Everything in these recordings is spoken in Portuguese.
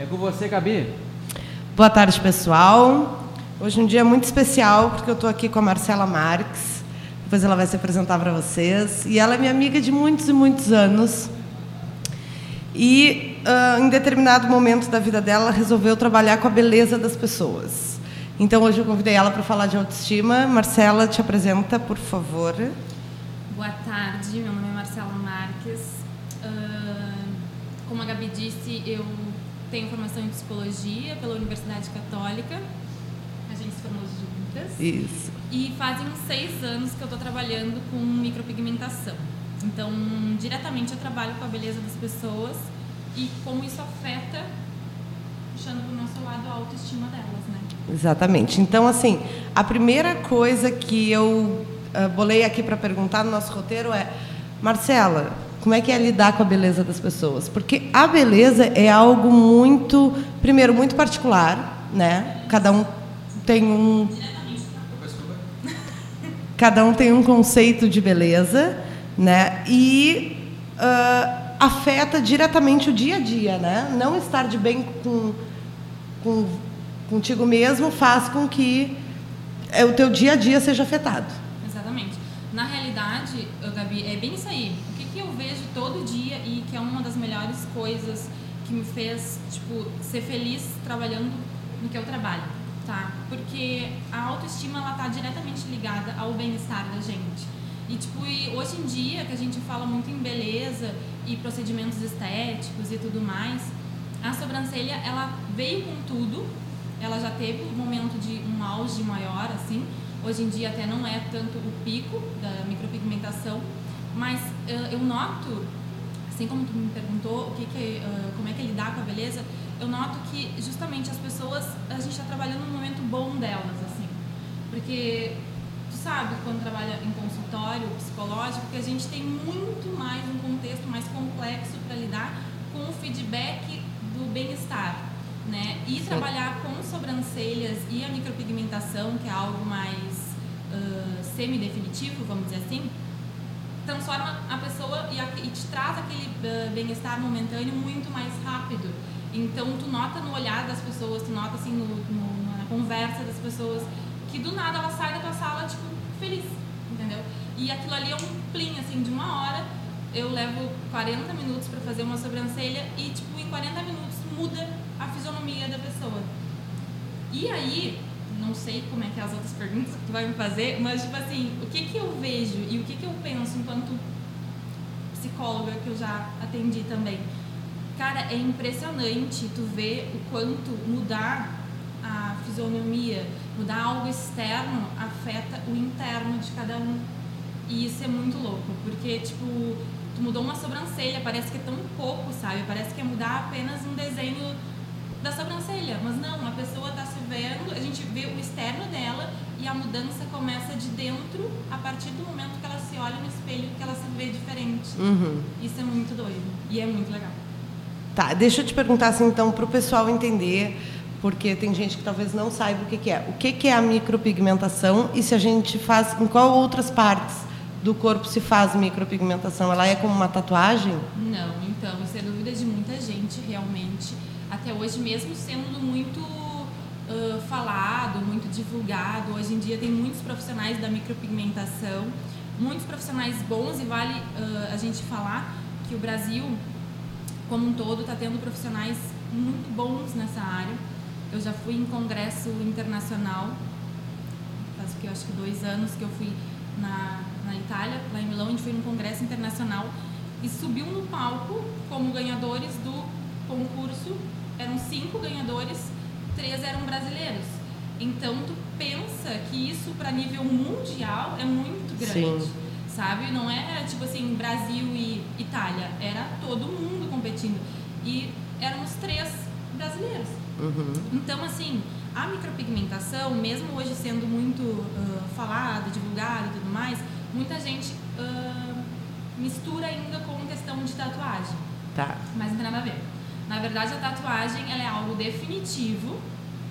É com você, Gabi. Boa tarde, pessoal. Hoje é um dia muito especial porque eu estou aqui com a Marcela Marques. Depois ela vai se apresentar para vocês. E ela é minha amiga de muitos e muitos anos. E uh, em determinado momento da vida dela, resolveu trabalhar com a beleza das pessoas. Então hoje eu convidei ela para falar de autoestima. Marcela, te apresenta, por favor. Boa tarde, meu nome é Marcela Marques. Uh, como a Gabi disse, eu tenho formação em psicologia pela Universidade Católica. A gente se formou juntas. Isso. E fazem uns seis anos que eu estou trabalhando com micropigmentação. Então, diretamente eu trabalho com a beleza das pessoas e como isso afeta, puxando para o nosso lado, a autoestima delas, né? Exatamente. Então, assim, a primeira coisa que eu uh, bolei aqui para perguntar no nosso roteiro é, Marcela, como é que é lidar com a beleza das pessoas? Porque a beleza é algo muito, primeiro, muito particular, né? Cada um tem um cada um tem um conceito de beleza, né? E uh, afeta diretamente o dia a dia, né? Não estar de bem com, com contigo mesmo faz com que é, o teu dia a dia seja afetado. Exatamente. Na realidade, Gabi, é bem isso aí. Que eu vejo todo dia e que é uma das melhores coisas que me fez, tipo, ser feliz trabalhando no que eu trabalho, tá? Porque a autoestima, ela tá diretamente ligada ao bem-estar da gente. E, tipo, e hoje em dia, que a gente fala muito em beleza e procedimentos estéticos e tudo mais, a sobrancelha, ela veio com tudo, ela já teve um momento de um auge maior, assim. Hoje em dia até não é tanto o pico da micropigmentação, mas uh, eu noto, assim como tu me perguntou, o que que, uh, como é que é lidar com a beleza, eu noto que justamente as pessoas, a gente está trabalhando num momento bom delas, assim. Porque tu sabe, quando trabalha em consultório psicológico, que a gente tem muito mais um contexto mais complexo para lidar com o feedback do bem-estar né? E Sim. trabalhar com sobrancelhas e a micropigmentação, que é algo mais uh, semi-definitivo, vamos dizer assim, transforma a pessoa e, a, e te traz aquele uh, bem-estar momentâneo muito mais rápido. Então, tu nota no olhar das pessoas, tu nota assim no, no, na conversa das pessoas, que do nada ela sai da tua sala, tipo, feliz, entendeu? E aquilo ali é um plim, assim, de uma hora. Eu levo 40 minutos para fazer uma sobrancelha e, tipo, em 40 minutos muda a fisionomia da pessoa. E aí, não sei como é que é as outras perguntas que tu vai me fazer, mas tipo assim, o que que eu vejo e o que que eu penso enquanto psicóloga que eu já atendi também. Cara, é impressionante tu ver o quanto mudar a fisionomia, mudar algo externo afeta o interno de cada um. E isso é muito louco, porque tipo, tu mudou uma sobrancelha, parece que é tão pouco, sabe? Parece que é mudar apenas um desenho da sobrancelha, mas não, a pessoa está se vendo, a gente vê o externo dela e a mudança começa de dentro a partir do momento que ela se olha no espelho que ela se vê diferente. Uhum. Isso é muito doido e é muito legal. Tá, deixa eu te perguntar assim então para o pessoal entender, porque tem gente que talvez não saiba o que, que é. O que, que é a micropigmentação e se a gente faz em qual outras partes do corpo se faz micropigmentação? Ela é como uma tatuagem? Não, então isso é dúvida de muita gente realmente até hoje, mesmo sendo muito uh, falado, muito divulgado, hoje em dia tem muitos profissionais da micropigmentação, muitos profissionais bons e vale uh, a gente falar que o Brasil, como um todo, está tendo profissionais muito bons nessa área. Eu já fui em congresso internacional, faz que eu acho que dois anos que eu fui na, na Itália, lá em Milão, gente foi num congresso internacional e subiu no palco como ganhadores do concurso eram cinco ganhadores, três eram brasileiros. Então tu pensa que isso para nível mundial é muito grande. Sim. Sabe? Não é tipo assim, Brasil e Itália, era todo mundo competindo. E éramos três brasileiros. Uhum. Então, assim, a micropigmentação, mesmo hoje sendo muito uh, falada, divulgada e tudo mais, muita gente uh, mistura ainda com questão de tatuagem. Tá. Mas não tem nada a ver. Na verdade, a tatuagem ela é algo definitivo.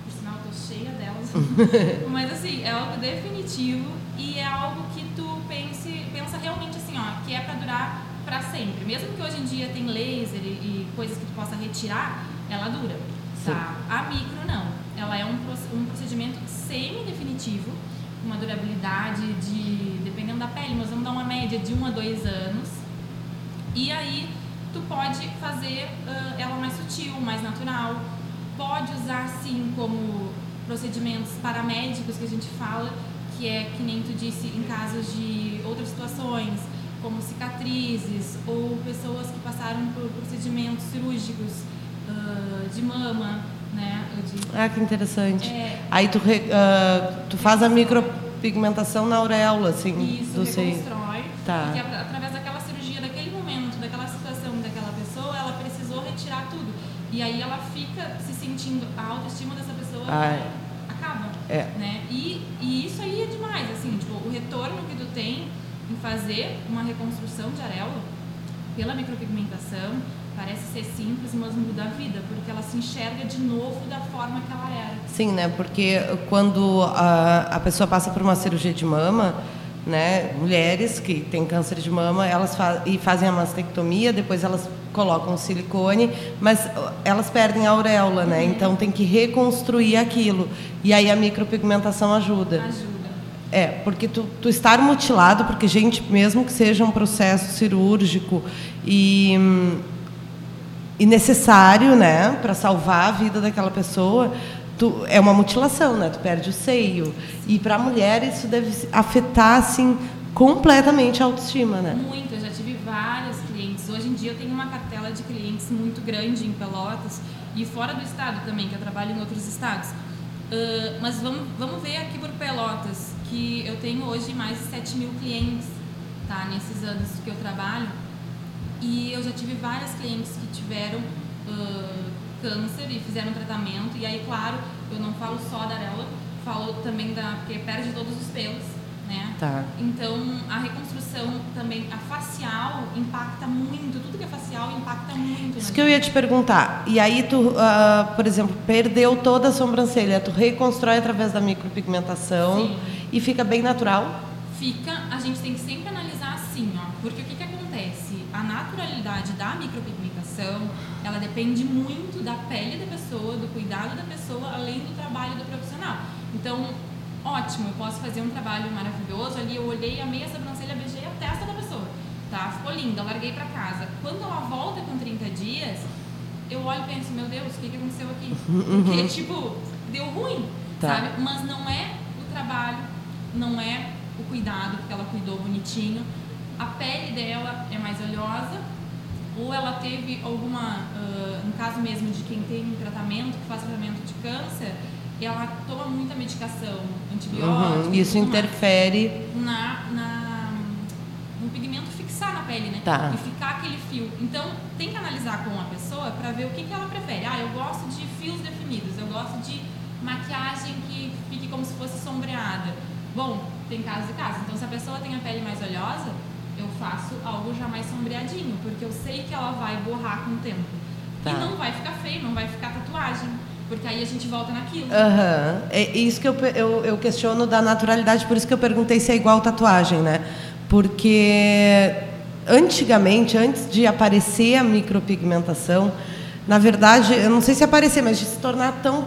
Por sinal, eu tô cheia delas. Mas assim, é algo definitivo e é algo que tu pense, pensa realmente assim, ó, que é para durar para sempre. Mesmo que hoje em dia tem laser e, e, coisas que tu possa retirar, ela dura. Tá. A micro não. Ela é um, um procedimento semi-definitivo, uma durabilidade de, dependendo da pele, mas vamos dar uma média de um a dois anos. E aí tu pode fazer uh, ela mais sutil, mais natural. Pode usar sim como procedimentos paramédicos que a gente fala, que é que nem tu disse em casos de outras situações, como cicatrizes ou pessoas que passaram por procedimentos cirúrgicos uh, de mama, né? De, ah, que interessante. É, Aí tu, uh, tu faz a micropigmentação na auréola, assim, isso, do reconstrói. Tá. Porque através daquela cirurgia, daquele momento, daquela situação daquela pessoa, ela precisou retirar tudo. E aí ela fica se sentindo, a autoestima dessa pessoa ah, acaba. É. Né? E, e isso aí é demais, assim, tipo, o retorno que tu tem em fazer uma reconstrução de areola pela micropigmentação parece ser simples, mas muda a vida, porque ela se enxerga de novo da forma que ela era. Sim, né? Porque quando a, a pessoa passa por uma cirurgia de mama, né, mulheres que têm câncer de mama, elas fa e fazem a mastectomia, depois elas colocam silicone, mas elas perdem a auréola, né? Uhum. Então tem que reconstruir aquilo. E aí a micropigmentação ajuda. Ajuda. É, porque tu, tu estar mutilado, porque gente, mesmo que seja um processo cirúrgico e, e necessário, né, para salvar a vida daquela pessoa, tu, é uma mutilação, né? Tu perde o seio. E para a mulher isso deve afetar assim completamente a autoestima, né? Muito, eu já tive várias clientes. Hoje em dia eu tenho uma cartela de clientes muito grande em Pelotas e fora do estado também, que eu trabalho em outros estados. Uh, mas vamos, vamos ver aqui por Pelotas que eu tenho hoje mais de 7 mil clientes, tá? Nesses anos que eu trabalho. E eu já tive várias clientes que tiveram uh, câncer e fizeram tratamento. E aí, claro, eu não falo só da areola, falo também da. porque perde todos os pelos, né? Tá. Então, a reconstrução também, a facial impacta muito, tudo que é facial impacta muito. Isso que eu ia te perguntar. E aí, tu, uh, por exemplo, perdeu toda a sobrancelha, tu reconstrói através da micropigmentação. Sim e fica bem natural? Fica, a gente tem que sempre analisar assim, ó, porque o que, que acontece? A naturalidade da micropigmentação, ela depende muito da pele da pessoa, do cuidado da pessoa, além do trabalho do profissional. Então, ótimo, eu posso fazer um trabalho maravilhoso ali, eu olhei, amei a sobrancelha, beijei a testa da pessoa, tá? Ficou linda, larguei para casa. Quando ela volta com 30 dias, eu olho e penso, meu Deus, o que, que aconteceu aqui? Porque, tipo, deu ruim, tá. sabe? Mas não é o trabalho, não é o cuidado, porque ela cuidou bonitinho. A pele dela é mais oleosa, ou ela teve alguma, uh, no caso mesmo de quem tem tratamento, que faz tratamento de câncer, ela toma muita medicação, antibiótico. Uhum, isso interfere na, na, no pigmento fixar na pele, né? Tá. E ficar aquele fio. Então, tem que analisar com a pessoa para ver o que, que ela prefere. Ah, eu gosto de fios definidos, eu gosto de maquiagem que fique como se fosse sombreada Bom, tem casos e casos. Então, se a pessoa tem a pele mais oleosa, eu faço algo já mais sombreadinho, porque eu sei que ela vai borrar com o tempo. Tá. E não vai ficar feio, não vai ficar tatuagem. Porque aí a gente volta naquilo. Uhum. É isso que eu, eu, eu questiono da naturalidade, por isso que eu perguntei se é igual tatuagem, né? Porque antigamente, antes de aparecer a micropigmentação, na verdade, eu não sei se aparecer, mas de se tornar tão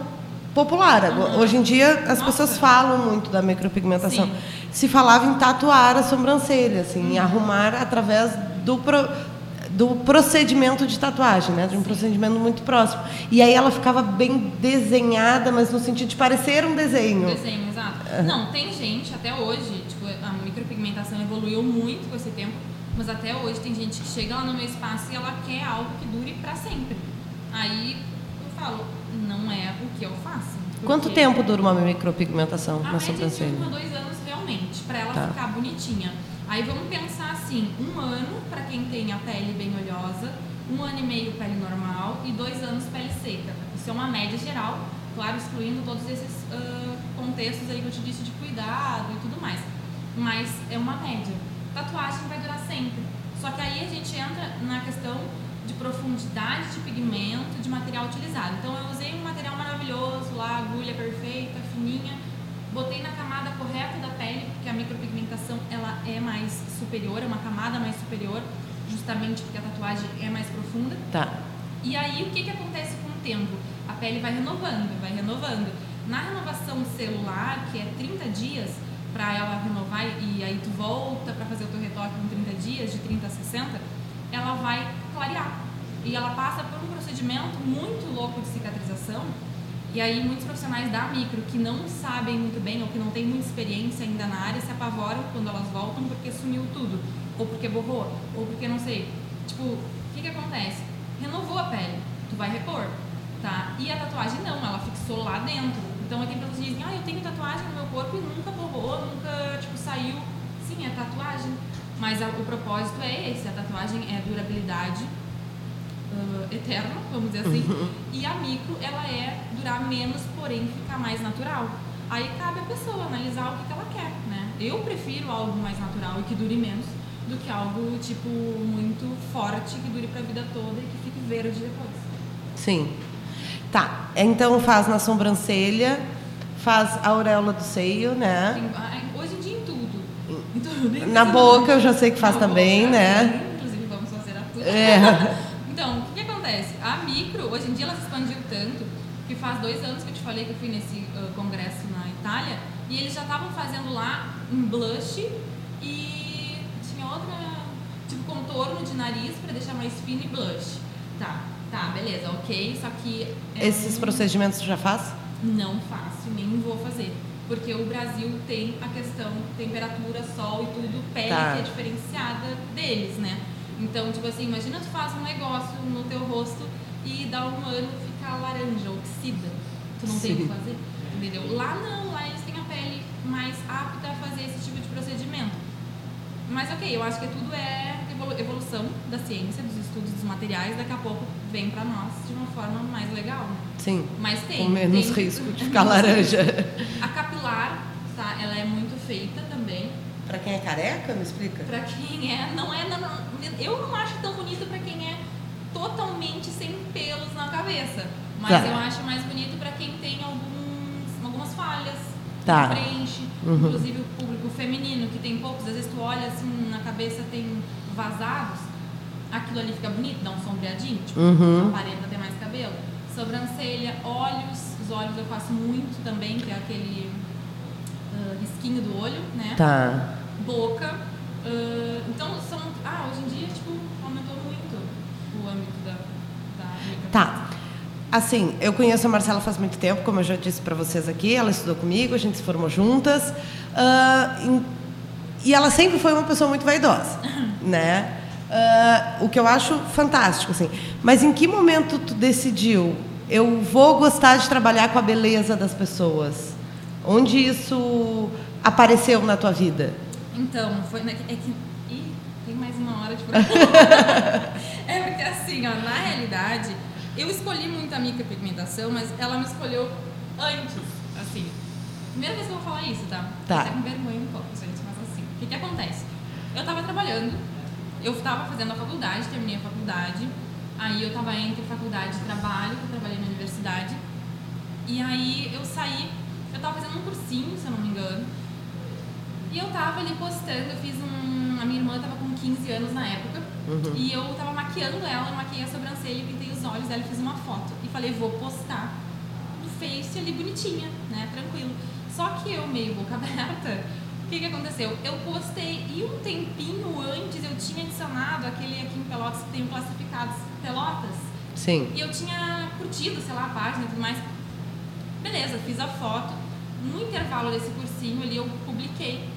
popular. Uhum. Hoje em dia as Nossa. pessoas falam muito da micropigmentação. Sim. Se falava em tatuar a sobrancelha, assim, uhum. em arrumar através do pro, do procedimento de tatuagem, né, de um procedimento muito próximo. E aí ela ficava bem desenhada, mas no sentido de parecer um desenho. Um desenho, exato. Uhum. Não, tem gente até hoje, tipo, a micropigmentação evoluiu muito com esse tempo, mas até hoje tem gente que chega lá no meu espaço e ela quer algo que dure para sempre. Aí eu falo, não é o que eu faço. Quanto tempo dura uma micropigmentação na sobrancelha? Um a dois anos realmente, para ela tá. ficar bonitinha. Aí vamos pensar assim, um ano para quem tem a pele bem oleosa, um ano e meio pele normal e dois anos pele seca. Isso é uma média geral, claro, excluindo todos esses uh, contextos aí que eu te disse de cuidado e tudo mais. Mas é uma média. Tatuagem vai durar sempre. Só que aí a gente entra na questão de profundidade de pigmento, de material utilizado. Então eu usei um material maravilhoso lá, agulha perfeita, fininha, botei na camada correta da pele, porque a micropigmentação ela é mais superior, é uma camada mais superior, justamente porque a tatuagem é mais profunda. Tá. E aí o que, que acontece com o tempo? A pele vai renovando, vai renovando. Na renovação celular, que é 30 dias para ela renovar e aí tu volta para fazer o teu retoque em 30 dias, de 30 a 60, ela vai clarear. E ela passa por um procedimento muito louco de cicatrização. E aí muitos profissionais da micro que não sabem muito bem ou que não têm muita experiência ainda na área se apavoram quando elas voltam porque sumiu tudo, ou porque borrou, ou porque não sei. Tipo, o que que acontece? Renovou a pele, tu vai repor, tá? E a tatuagem não, ela fixou lá dentro. Então tem pessoas que dizem, ah, eu tenho tatuagem no meu corpo e nunca borrou, nunca, tipo, saiu. Sim, é tatuagem. Mas o propósito é esse, a tatuagem é durabilidade uh, eterna, vamos dizer assim. Uhum. E a micro, ela é durar menos, porém ficar mais natural. Aí cabe a pessoa analisar o que, que ela quer, né? Eu prefiro algo mais natural e que dure menos do que algo, tipo, muito forte, que dure pra vida toda e que fique verde depois. Sim. Tá, então faz na sobrancelha, faz a auréola do seio, né? Hoje em dia em tudo. Em tudo. Na boca eu já sei que faz na também, boca, né? Inclusive vamos fazer a tudo. É. então, o que, que, acontece? A micro, hoje em dia ela se expandiu tanto que faz dois anos que eu te falei que eu fui nesse uh, congresso na Itália e eles já estavam fazendo lá um blush e tinha outra, tipo, contorno de nariz para deixar mais fino e blush. Tá. Tá, beleza, ok. Só que. É Esses um... procedimentos você já faz? Não faço, nem vou fazer. Porque o Brasil tem a questão temperatura, sol e tudo, pele tá. que é diferenciada deles, né? Então, tipo assim, imagina tu faz um negócio no teu rosto e dá um ano ficar laranja, oxida. Tu não Sim. tem o que fazer, entendeu? Lá não, lá eles têm a pele mais apta a fazer esse tipo de procedimento. Mas ok, eu acho que tudo é evolução da ciência, dos estudos dos materiais, daqui a pouco vem para nós de uma forma mais legal. Né? Sim. Mas tem. Com menos tem, risco de ficar laranja. A capilar, tá? Ela é muito feita também. Para quem é careca, me explica? Para quem é, não é, não, eu não acho tão bonito para quem é totalmente sem pelos na cabeça, mas tá. eu acho mais bonito para quem tem alguns, algumas falhas tá. preenche, uhum. inclusive o público feminino que tem poucos, às vezes tu olha assim na cabeça tem vazados, aquilo ali fica bonito, dá um sombreadinho, tipo, uhum. aparenta ter mais cabelo. Sobrancelha, olhos, os olhos eu faço muito também, que é aquele uh, risquinho do olho, né? Tá. Boca. Uh, então são. Ah, hoje em dia, tipo, aumentou muito o âmbito da. da tá. Assim, eu conheço a Marcela faz muito tempo, como eu já disse para vocês aqui, ela estudou comigo, a gente se formou juntas. Uh, em, e ela sempre foi uma pessoa muito vaidosa, né? Uh, o que eu acho fantástico, assim. Mas em que momento tu decidiu? Eu vou gostar de trabalhar com a beleza das pessoas. Onde isso apareceu na tua vida? Então, foi na, é que ih, tem mais uma hora de É porque assim, ó, na realidade, eu escolhi muito a micropigmentação, mas ela me escolheu antes, assim. Primeira vez que eu vou falar isso, tá? Tá. Até com vergonha um pouco, gente, mas assim, o que que acontece? Eu tava trabalhando, eu tava fazendo a faculdade, terminei a faculdade, aí eu tava entre faculdade e trabalho, que eu trabalhei na universidade, e aí eu saí, eu tava fazendo um cursinho, se eu não me engano, e eu tava ali postando, eu fiz um. A minha irmã tava com 15 anos na época, uhum. e eu tava maquiando ela, eu maquiei a sobrancelha, pintei os olhos dela e fiz uma foto. E falei, vou postar no Face ali bonitinha, né? Tranquilo. Só que eu, meio boca aberta, o que, que aconteceu? Eu postei e um tempinho antes eu tinha adicionado aquele aqui em Pelotas que tem classificados Pelotas. Sim. E eu tinha curtido, sei lá, a página e tudo mais. Beleza, fiz a foto. No intervalo desse cursinho ali eu publiquei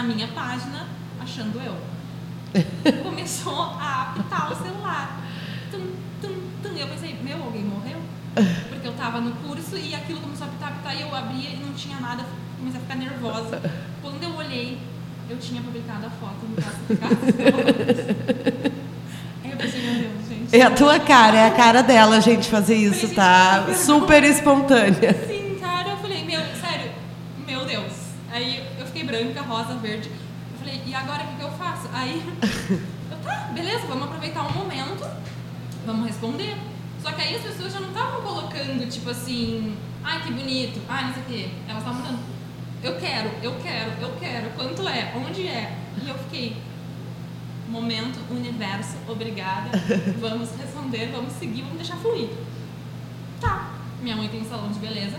na minha página, achando eu. Começou a apitar o celular. Tum, tum, tum. Eu pensei, meu, alguém morreu? Porque eu tava no curso e aquilo começou a apitar, apitar e eu abria e não tinha nada, comecei a ficar nervosa. Quando eu olhei, eu tinha publicado a foto no classificado. Aí eu pensei, meu Deus, gente. É a tua cara, é a cara dela, gente, fazer isso, tá? Super espontânea. Vamos responder. Só que aí as pessoas já não estavam colocando, tipo assim, ai que bonito, ai não sei o quê. Elas estavam mandando, eu quero, eu quero, eu quero, quanto é, onde é? E eu fiquei, momento, universo, obrigada, vamos responder responder, vamos seguir, vamos deixar fluir. Tá. Minha mãe tem um salão de beleza.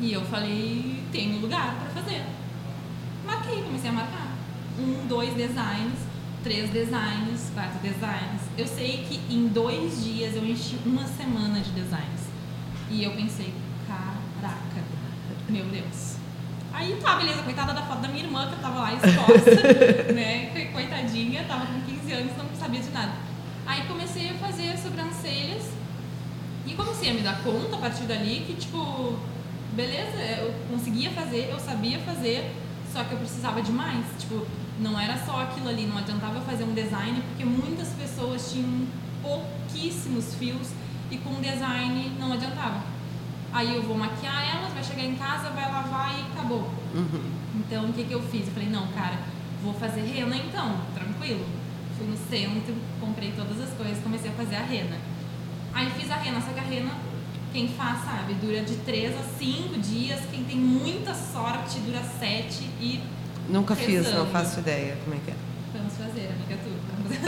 E eu falei, tem lugar para fazer. Marquei, comecei a marcar. Um, dois designs, três designs, quatro designs. Eu sei que em dois dias eu enchi uma semana de designs. E eu pensei, caraca, meu Deus. Aí tá, beleza, coitada da foto da minha irmã que tava lá exposta, né? Coitadinha, tava com 15 anos, não sabia de nada. Aí comecei a fazer sobrancelhas e comecei a me dar conta a partir dali que, tipo, beleza, eu conseguia fazer, eu sabia fazer, só que eu precisava de mais. Tipo, não era só aquilo ali, não adiantava fazer um design, porque muitas pessoas tinham pouquíssimos fios e com design não adiantava. Aí eu vou maquiar elas, vai chegar em casa, vai lavar e acabou. Uhum. Então o que, que eu fiz? Eu falei, não, cara, vou fazer rena então, tranquilo. Fui no centro, comprei todas as coisas, comecei a fazer a rena. Aí fiz a rena, só que a rena, quem faz sabe, dura de 3 a 5 dias, quem tem muita sorte dura 7 e. Nunca fiz, não faço ideia como é que é. Vamos fazer, amiga, tudo.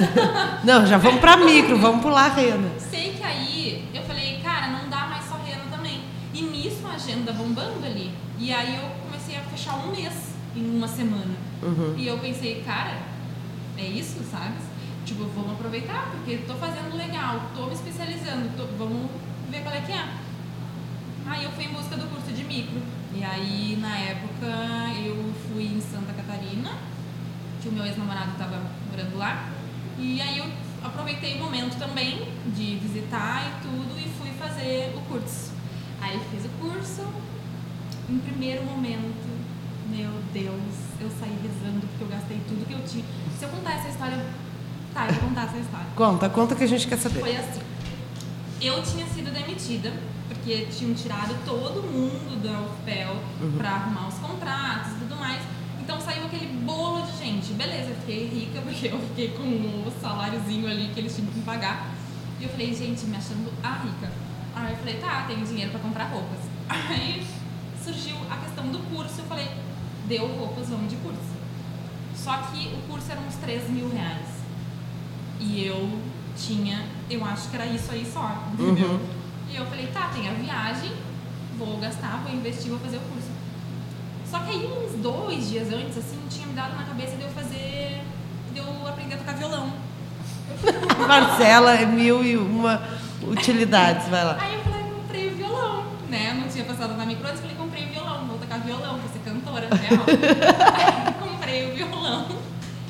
não, já vamos pra micro, vamos pular a rena. Sei que aí eu falei, cara, não dá mais só rena também. E nisso a agenda bombando ali. E aí eu comecei a fechar um mês em uma semana. Uhum. E eu pensei, cara, é isso, sabe? Tipo, vamos aproveitar, porque tô fazendo legal, tô me especializando, tô, vamos ver qual é que é. Aí eu fui em busca do curso de micro. E aí, na época, eu fui em Santa Catarina, que o meu ex-namorado estava morando lá. E aí eu aproveitei o momento também de visitar e tudo e fui fazer o curso. Aí fiz o curso. Em primeiro momento, meu Deus, eu saí rezando porque eu gastei tudo que eu tinha. Se eu contar essa história, tá, eu vou contar essa história. Conta, conta que a gente quer saber. Foi assim. Eu tinha sido demitida porque tinham tirado todo mundo da UFPEL uhum. para arrumar os contratos e tudo mais. Então saiu aquele bolo de gente. Beleza, eu fiquei rica porque eu fiquei com o saláriozinho ali que eles tinham que pagar. E eu falei, gente, me achando a rica. Aí eu falei, tá, tenho dinheiro para comprar roupas. Aí surgiu a questão do curso. Eu falei, deu roupas, vamos de curso. Só que o curso era uns 3 mil reais. E eu tinha, eu acho que era isso aí só, entendeu? Uhum. E eu falei, tá, tem a viagem, vou gastar, vou investir, vou fazer o curso. Só que aí uns dois dias antes, assim, tinha me dado na cabeça de eu fazer, de eu aprender a tocar violão. Marcela, é mil e uma utilidades, vai lá. Aí eu falei, comprei o violão, né? Eu não tinha passado na micro antes, falei, comprei o violão, vou tocar violão, vou ser cantora, né? Aí comprei o violão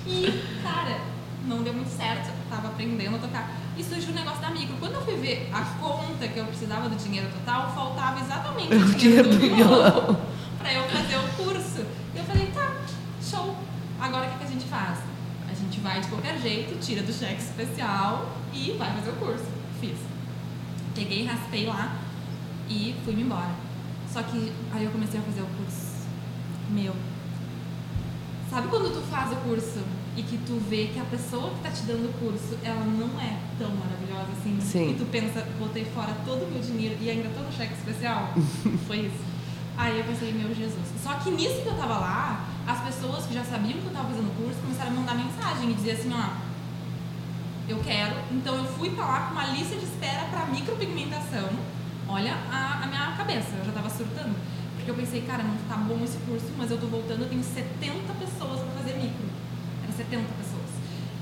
e, cara, não deu muito certo, tava aprendendo a tocar. E surgiu o negócio da micro. Quando eu fui ver a conta que eu precisava do dinheiro total, faltava exatamente o dinheiro do violão para eu fazer o curso. E eu falei, tá, show. Agora o que, que a gente faz? A gente vai de qualquer jeito, tira do cheque especial e vai fazer o curso. Fiz. Peguei, raspei lá e fui-me embora. Só que aí eu comecei a fazer o curso. Meu. Sabe quando tu faz o curso e que tu vê que a pessoa que tá te dando o curso, ela não é tão maravilhosa assim? Sim. E tu pensa, botei fora todo o meu dinheiro e ainda todo o cheque especial? Foi isso. Aí eu pensei, meu Jesus. Só que nisso que eu tava lá, as pessoas que já sabiam que eu tava fazendo o curso começaram a mandar mensagem e dizer assim, ó, eu quero. Então eu fui pra lá com uma lista de espera para micropigmentação. Olha a, a, minha cabeça, eu já tava surtando. Porque eu pensei, cara, não tá bom esse curso, mas eu tô voltando, eu tenho 70 pessoas para fazer micro. Era 70 pessoas.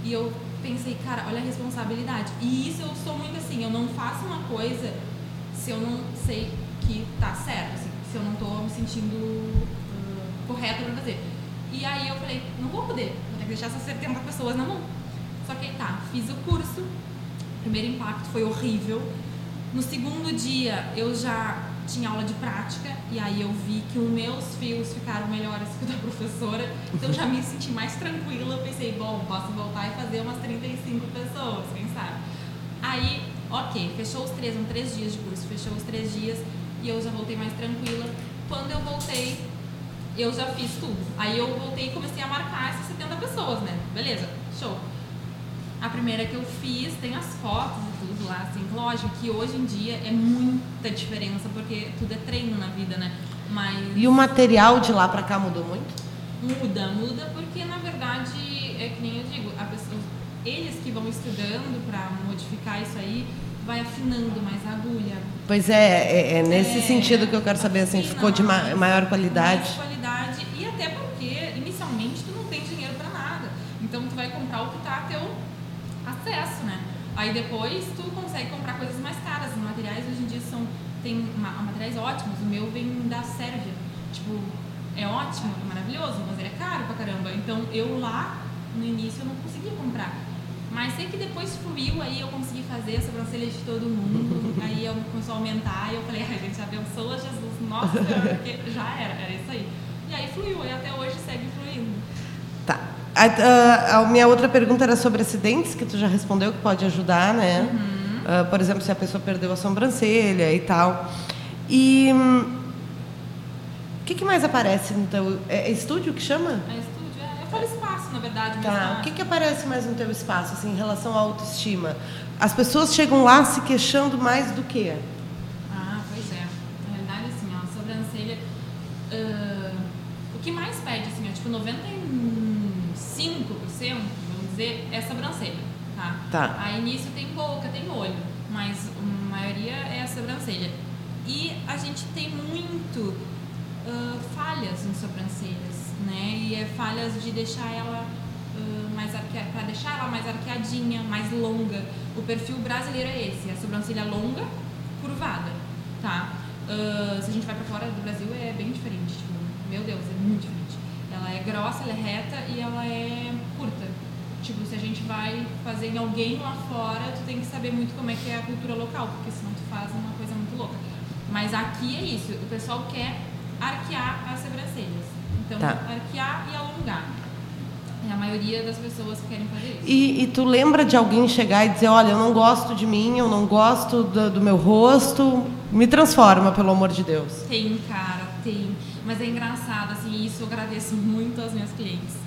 E eu pensei, cara, olha a responsabilidade. E isso eu sou muito assim, eu não faço uma coisa se eu não sei que tá certo. Assim se eu não estou me sentindo uh, correta para fazer. E aí eu falei, não vou poder, vou ter que deixar essas 70 pessoas na mão. Só que aí tá, fiz o curso, primeiro impacto foi horrível. No segundo dia eu já tinha aula de prática e aí eu vi que os meus fios ficaram melhores que o da professora, então já me senti mais tranquila. Eu pensei, bom, posso voltar e fazer umas 35 pessoas, quem sabe? Aí, ok, fechou os três, são três dias de curso, fechou os três dias e eu já voltei mais tranquila. Quando eu voltei, eu já fiz tudo. Aí eu voltei e comecei a marcar essas 70 pessoas, né? Beleza, show. A primeira que eu fiz, tem as fotos tudo lá, assim, lógico que hoje em dia é muita diferença, porque tudo é treino na vida, né? Mas... E o material de lá pra cá mudou muito? Muda, muda, porque na verdade, é que nem eu digo, a pessoa, eles que vão estudando para modificar isso aí, vai afinando mais a agulha. Pois é, é, é nesse é, sentido que eu quero saber, assim, ficou de ma maior qualidade. Mais qualidade e até porque inicialmente tu não tem dinheiro para nada. Então tu vai comprar o que tá a teu acesso? Aí depois tu consegue comprar coisas mais caras. Os materiais hoje em dia são tem materiais ótimos. O meu vem da Sérvia. Tipo, é ótimo, é maravilhoso, mas ele é caro pra caramba. Então eu lá no início eu não conseguia comprar. Mas sei que depois fluiu, aí eu consegui fazer a sobrancelha de todo mundo, aí eu começou a aumentar, e eu falei, ai gente, abençoa Jesus, nossa, já era, era isso aí. E aí fluiu, e até hoje segue fluindo. Tá. A, a, a, minha outra pergunta era sobre acidentes, que tu já respondeu, que pode ajudar, né? Uhum. Uh, por exemplo, se a pessoa perdeu a sobrancelha e tal. E hum, o que, que mais aparece no teu... É, é estúdio que chama? É estúdio, é. Eu falo espaço, na verdade. Tá. O que, que aparece mais no teu espaço, assim, em relação à autoestima? As pessoas chegam lá se queixando mais do que? Ah, pois é. Na realidade, assim, ó, a sobrancelha... Uh, o que mais pede, assim, ó, tipo, 99 vamos dizer, é sobrancelha, tá? Aí início tem boca, tem olho, mas a maioria é a sobrancelha. E a gente tem muito uh, falhas em sobrancelhas, né? E é falhas de deixar ela uh, mais arqueada, deixar ela mais arqueadinha, mais longa. O perfil brasileiro é esse, a sobrancelha longa, curvada, tá? Uh, se a gente vai para fora do Brasil é bem diferente, tipo, meu Deus, é muito diferente. Ela é grossa, ela é reta e ela é curta. Tipo, se a gente vai fazer em alguém lá fora, tu tem que saber muito como é que é a cultura local, porque senão tu faz uma coisa muito louca. Mas aqui é isso, o pessoal quer arquear as sobrancelhas. Então, tá. arquear e alongar. É a maioria das pessoas que querem fazer isso. E, e, tu lembra de alguém chegar e dizer, olha, eu não gosto de mim, eu não gosto do, do meu rosto, me transforma, pelo amor de Deus. Tem, cara, tem. Mas é engraçado, assim, isso eu agradeço muito aos meus clientes.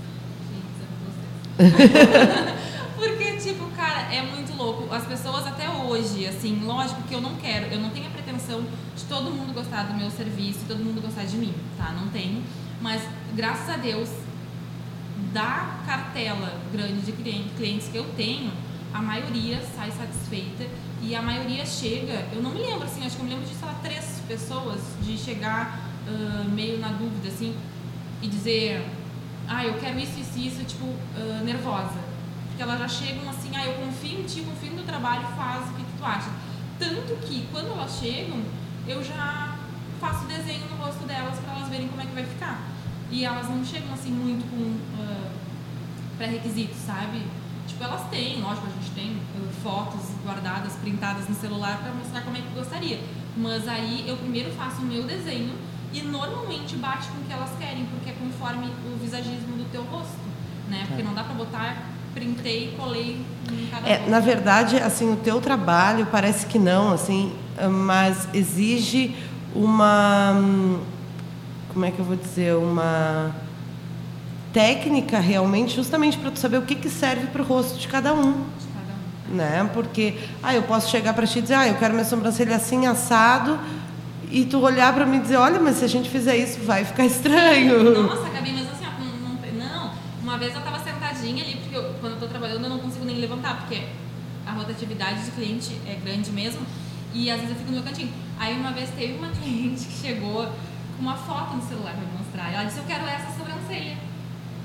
Porque, tipo, cara, é muito louco. As pessoas até hoje, assim, lógico que eu não quero, eu não tenho a pretensão de todo mundo gostar do meu serviço, todo mundo gostar de mim, tá? Não tenho. Mas, graças a Deus, da cartela grande de clientes que eu tenho, a maioria sai satisfeita e a maioria chega. Eu não me lembro, assim, acho que eu me lembro de, sei lá, três pessoas de chegar uh, meio na dúvida, assim, e dizer, ah, eu quero isso, isso, isso, tipo, uh, nervosa. Porque elas já chegam assim, ah, eu confio em ti, confio no trabalho, faz o que, que tu acha. Tanto que, quando elas chegam, eu já faço desenho no rosto delas para elas verem como é que vai ficar. E elas não chegam assim muito com uh, pré-requisitos, sabe? Tipo, elas têm, lógico, a gente tem uh, fotos guardadas, printadas no celular para mostrar como é que gostaria. Mas aí eu primeiro faço o meu desenho e normalmente bate com o que elas querem, porque é conforme o visagismo do teu rosto, né? Porque é. não dá para botar printei e colei em cada é, na verdade assim o teu trabalho parece que não assim mas exige uma como é que eu vou dizer uma técnica realmente justamente para tu saber o que, que serve para o rosto de cada um de cada um né porque ah eu posso chegar para ti e dizer ah eu quero minha sobrancelha assim assado e tu olhar para mim e dizer, olha, mas se a gente fizer isso, vai ficar estranho. Nossa, Gabi, mas assim, não, não, uma vez eu estava sentadinha ali, porque eu, quando eu estou trabalhando eu não consigo nem levantar, porque a rotatividade de cliente é grande mesmo, e às vezes eu fico no meu cantinho. Aí uma vez teve uma cliente que chegou com uma foto no celular para me mostrar. Ela disse, eu quero essa sobrancelha.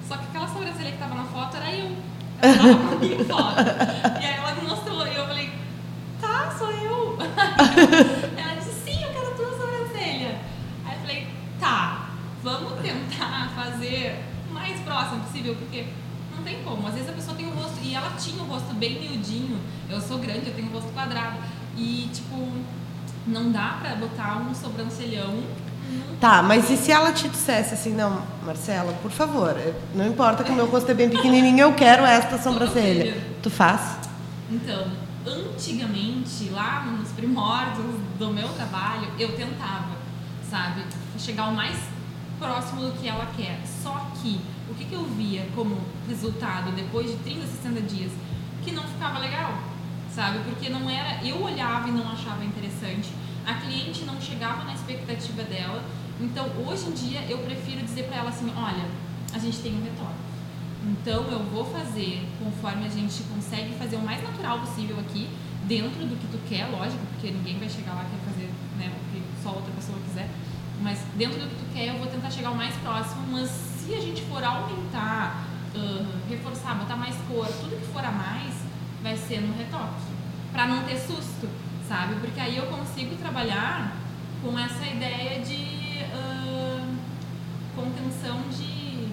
Só que aquela sobrancelha que estava na foto era eu. Ela estava comigo foto. E aí ela me mostrou, e eu falei, tá, sou eu. ela vamos tentar fazer o mais próximo possível, porque não tem como. Às vezes a pessoa tem o rosto, e ela tinha o rosto bem miudinho, eu sou grande, eu tenho o rosto quadrado, e tipo, não dá pra botar um sobrancelhão. Tá, mas e se ela te dissesse assim, não, Marcela, por favor, não importa que o meu rosto é bem pequenininho, eu quero esta sobrancelha. Tu faz? Então, antigamente, lá nos primórdios do meu trabalho, eu tentava, sabe, chegar o mais próximo do que ela quer. Só que o que, que eu via como resultado depois de 30, 60 dias? Que não ficava legal, sabe? Porque não era. Eu olhava e não achava interessante, a cliente não chegava na expectativa dela. Então, hoje em dia, eu prefiro dizer para ela assim: olha, a gente tem um retorno. Então eu vou fazer conforme a gente consegue fazer o mais natural possível aqui, dentro do que tu quer, lógico, porque ninguém vai chegar lá e quer fazer né, o que só outra pessoa quiser. Mas dentro do que tu quer, eu vou tentar chegar o mais próximo. Mas se a gente for aumentar, uh, reforçar, botar mais cor, tudo que for a mais, vai ser no retoque. Pra não ter susto, sabe? Porque aí eu consigo trabalhar com essa ideia de uh, contenção de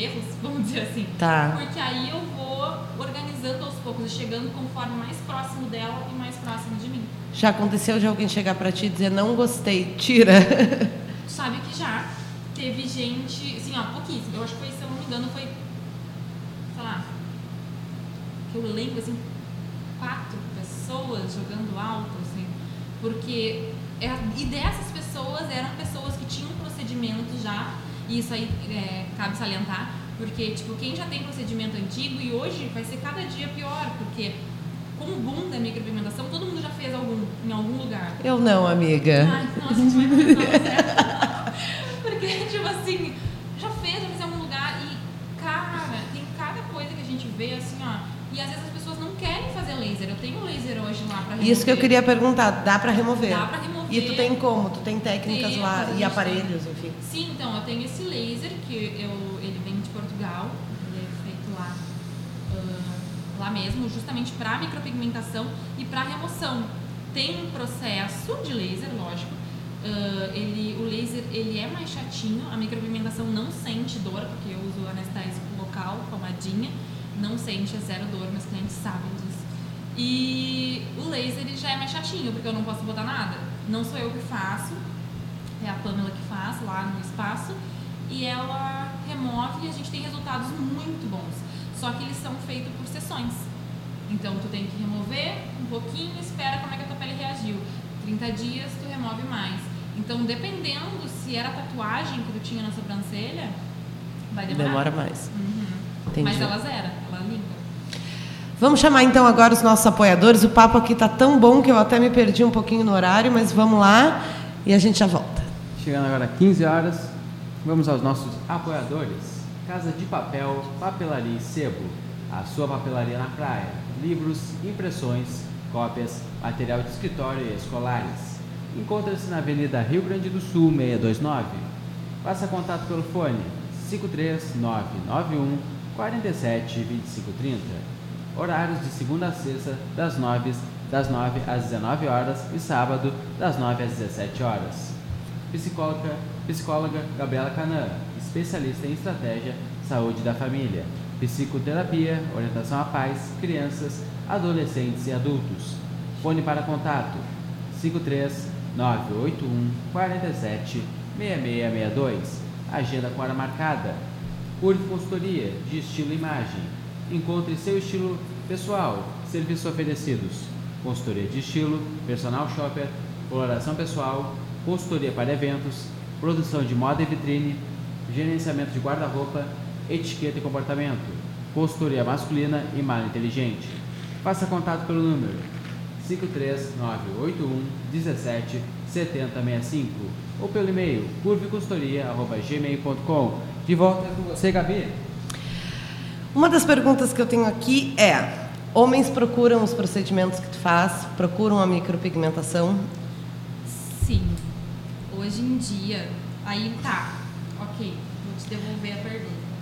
erros, vamos dizer assim. Tá. Porque aí eu vou organizando aos poucos, chegando conforme mais próximo dela e mais próximo de mim. Já aconteceu de alguém chegar para ti e dizer não gostei, tira? Sabe que já teve gente, assim, ó, pouquíssimo. Eu acho que foi, se eu não me engano, foi, sei lá, que eu lembro, assim, quatro pessoas jogando alto, assim, porque, é, e dessas pessoas eram pessoas que tinham procedimento já e isso aí é, cabe salientar, porque, tipo, quem já tem procedimento antigo e hoje vai ser cada dia pior, porque com o boom da micropigmentação, todo mundo já fez algum, em algum lugar. Eu não, amiga. Ai, nossa, começar Porque, tipo assim, já fez, já fez em algum lugar e, cara, tem cada coisa que a gente vê, assim, ó, e às vezes as pessoas não querem fazer laser. Eu tenho laser hoje lá pra remover. Isso que eu queria perguntar, dá para remover? Dá pra remover. E tu tem como? Tu tem técnicas Tem, lá e aparelhos, enfim. Sim, então, eu tenho esse laser que eu, ele vem de Portugal, ele é feito lá, ah, lá mesmo, justamente para micropigmentação e para remoção. Tem um processo de laser, lógico. ah, ele, o laser ele é mais chatinho, a micropigmentação não sente dor, porque eu uso anestésico local, pomadinha, não sente, é zero dor, meus clientes sabem disso. E o laser ele já é mais chatinho, porque eu não posso botar nada. Não sou eu que faço, é a Pamela que faz lá no espaço e ela remove e a gente tem resultados muito bons. Só que eles são feitos por sessões. Então tu tem que remover um pouquinho, espera como é que a tua pele reagiu. 30 dias tu remove mais. Então dependendo se era tatuagem que tu tinha na sobrancelha, vai demorar. Demora mais. Uhum. Mas ela zera, ela limpa. Vamos chamar então agora os nossos apoiadores. O papo aqui tá tão bom que eu até me perdi um pouquinho no horário, mas vamos lá e a gente já volta. Chegando agora 15 horas, vamos aos nossos apoiadores. Casa de Papel, Papelaria e Sebo. A sua papelaria na praia. Livros, impressões, cópias, material de escritório e escolares. Encontra-se na Avenida Rio Grande do Sul, 629. Faça contato pelo fone 53991 47 2530. Horários de segunda a sexta, das 9, das 9 às 19 horas e sábado, das 9 às 17 horas. Psicóloga, psicóloga Gabriela Canã, especialista em estratégia, saúde da família, psicoterapia, orientação à pais, crianças, adolescentes e adultos. Fone para contato 53 981 47 6662. Agenda com hora marcada. Curve consultoria de estilo imagem. Encontre seu estilo pessoal. Serviços oferecidos: consultoria de estilo, personal shopper, coloração pessoal, consultoria para eventos, produção de moda e vitrine, gerenciamento de guarda-roupa, etiqueta e comportamento, consultoria masculina e malha inteligente. Faça contato pelo número 53981 17 7065 ou pelo e-mail curveconsultoria.gmail.com. De volta com você, Gabi. Uma das perguntas que eu tenho aqui é: homens procuram os procedimentos que tu faz? Procuram a micropigmentação? Sim. Hoje em dia, aí tá, ok, vou te devolver a pergunta.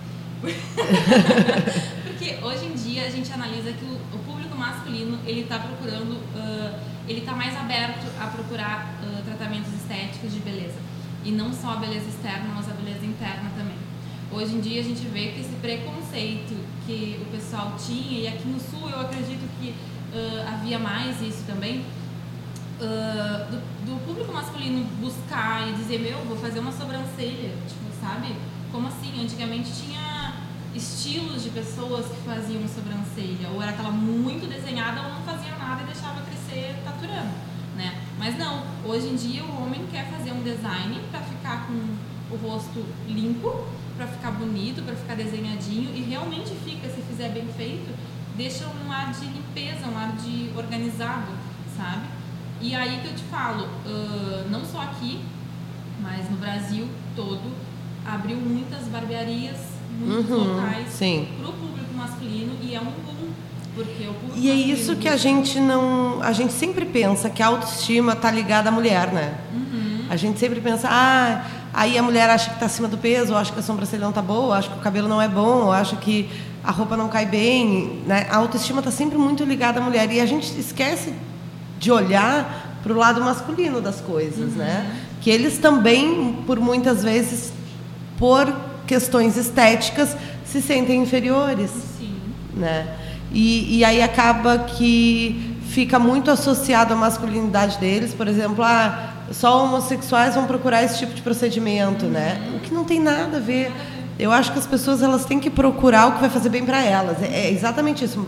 Porque hoje em dia a gente analisa que o, o público masculino ele está procurando, ah, ele está mais aberto a procurar ah, tratamentos estéticos de beleza. E não só a beleza externa, mas a beleza interna também. Hoje em dia a gente vê que esse preconceito que o pessoal tinha, e aqui no sul eu acredito que ah, havia mais isso também, ah, do, do público masculino buscar e dizer, meu, vou fazer uma sobrancelha, tipo, sabe? Como assim? Antigamente tinha estilos de pessoas que faziam sobrancelha, ou era aquela muito desenhada ou não fazia nada e deixava crescer taturando, né? Mas não, hoje em dia o homem quer fazer um design para ficar com o rosto limpo, para ficar bonito, para ficar desenhadinho e realmente fica, se fizer bem feito, deixa um ar de limpeza, um ar de organizado, sabe? E aí que eu te falo, ah, não só aqui, mas no Brasil todo, abriu muitas barbearias muitos Uhum, locais para o público masculino e é um boom. Porque o público E é isso que a gente não. A gente sempre pensa que a autoestima está ligada à mulher, né? Uhum. A gente sempre pensa, ah, aí a mulher acha que está acima do peso, ou acha que a sobrancelha não está boa, ou acha que o cabelo não é bom, ou acha que a roupa não cai bem. Né? A autoestima está sempre muito ligada à mulher. E a gente esquece de olhar para o lado masculino das coisas, né? Que eles também, por muitas vezes, por questões estéticas, se sentem inferiores Sim. né? E, e aí acaba que fica muito associado à masculinidade deles, por exemplo, ah, só homossexuais vão procurar esse tipo de procedimento, né? O que não tem nada a ver. Eu acho que as pessoas elas têm que procurar o que vai fazer bem para elas. É, é exatamente isso.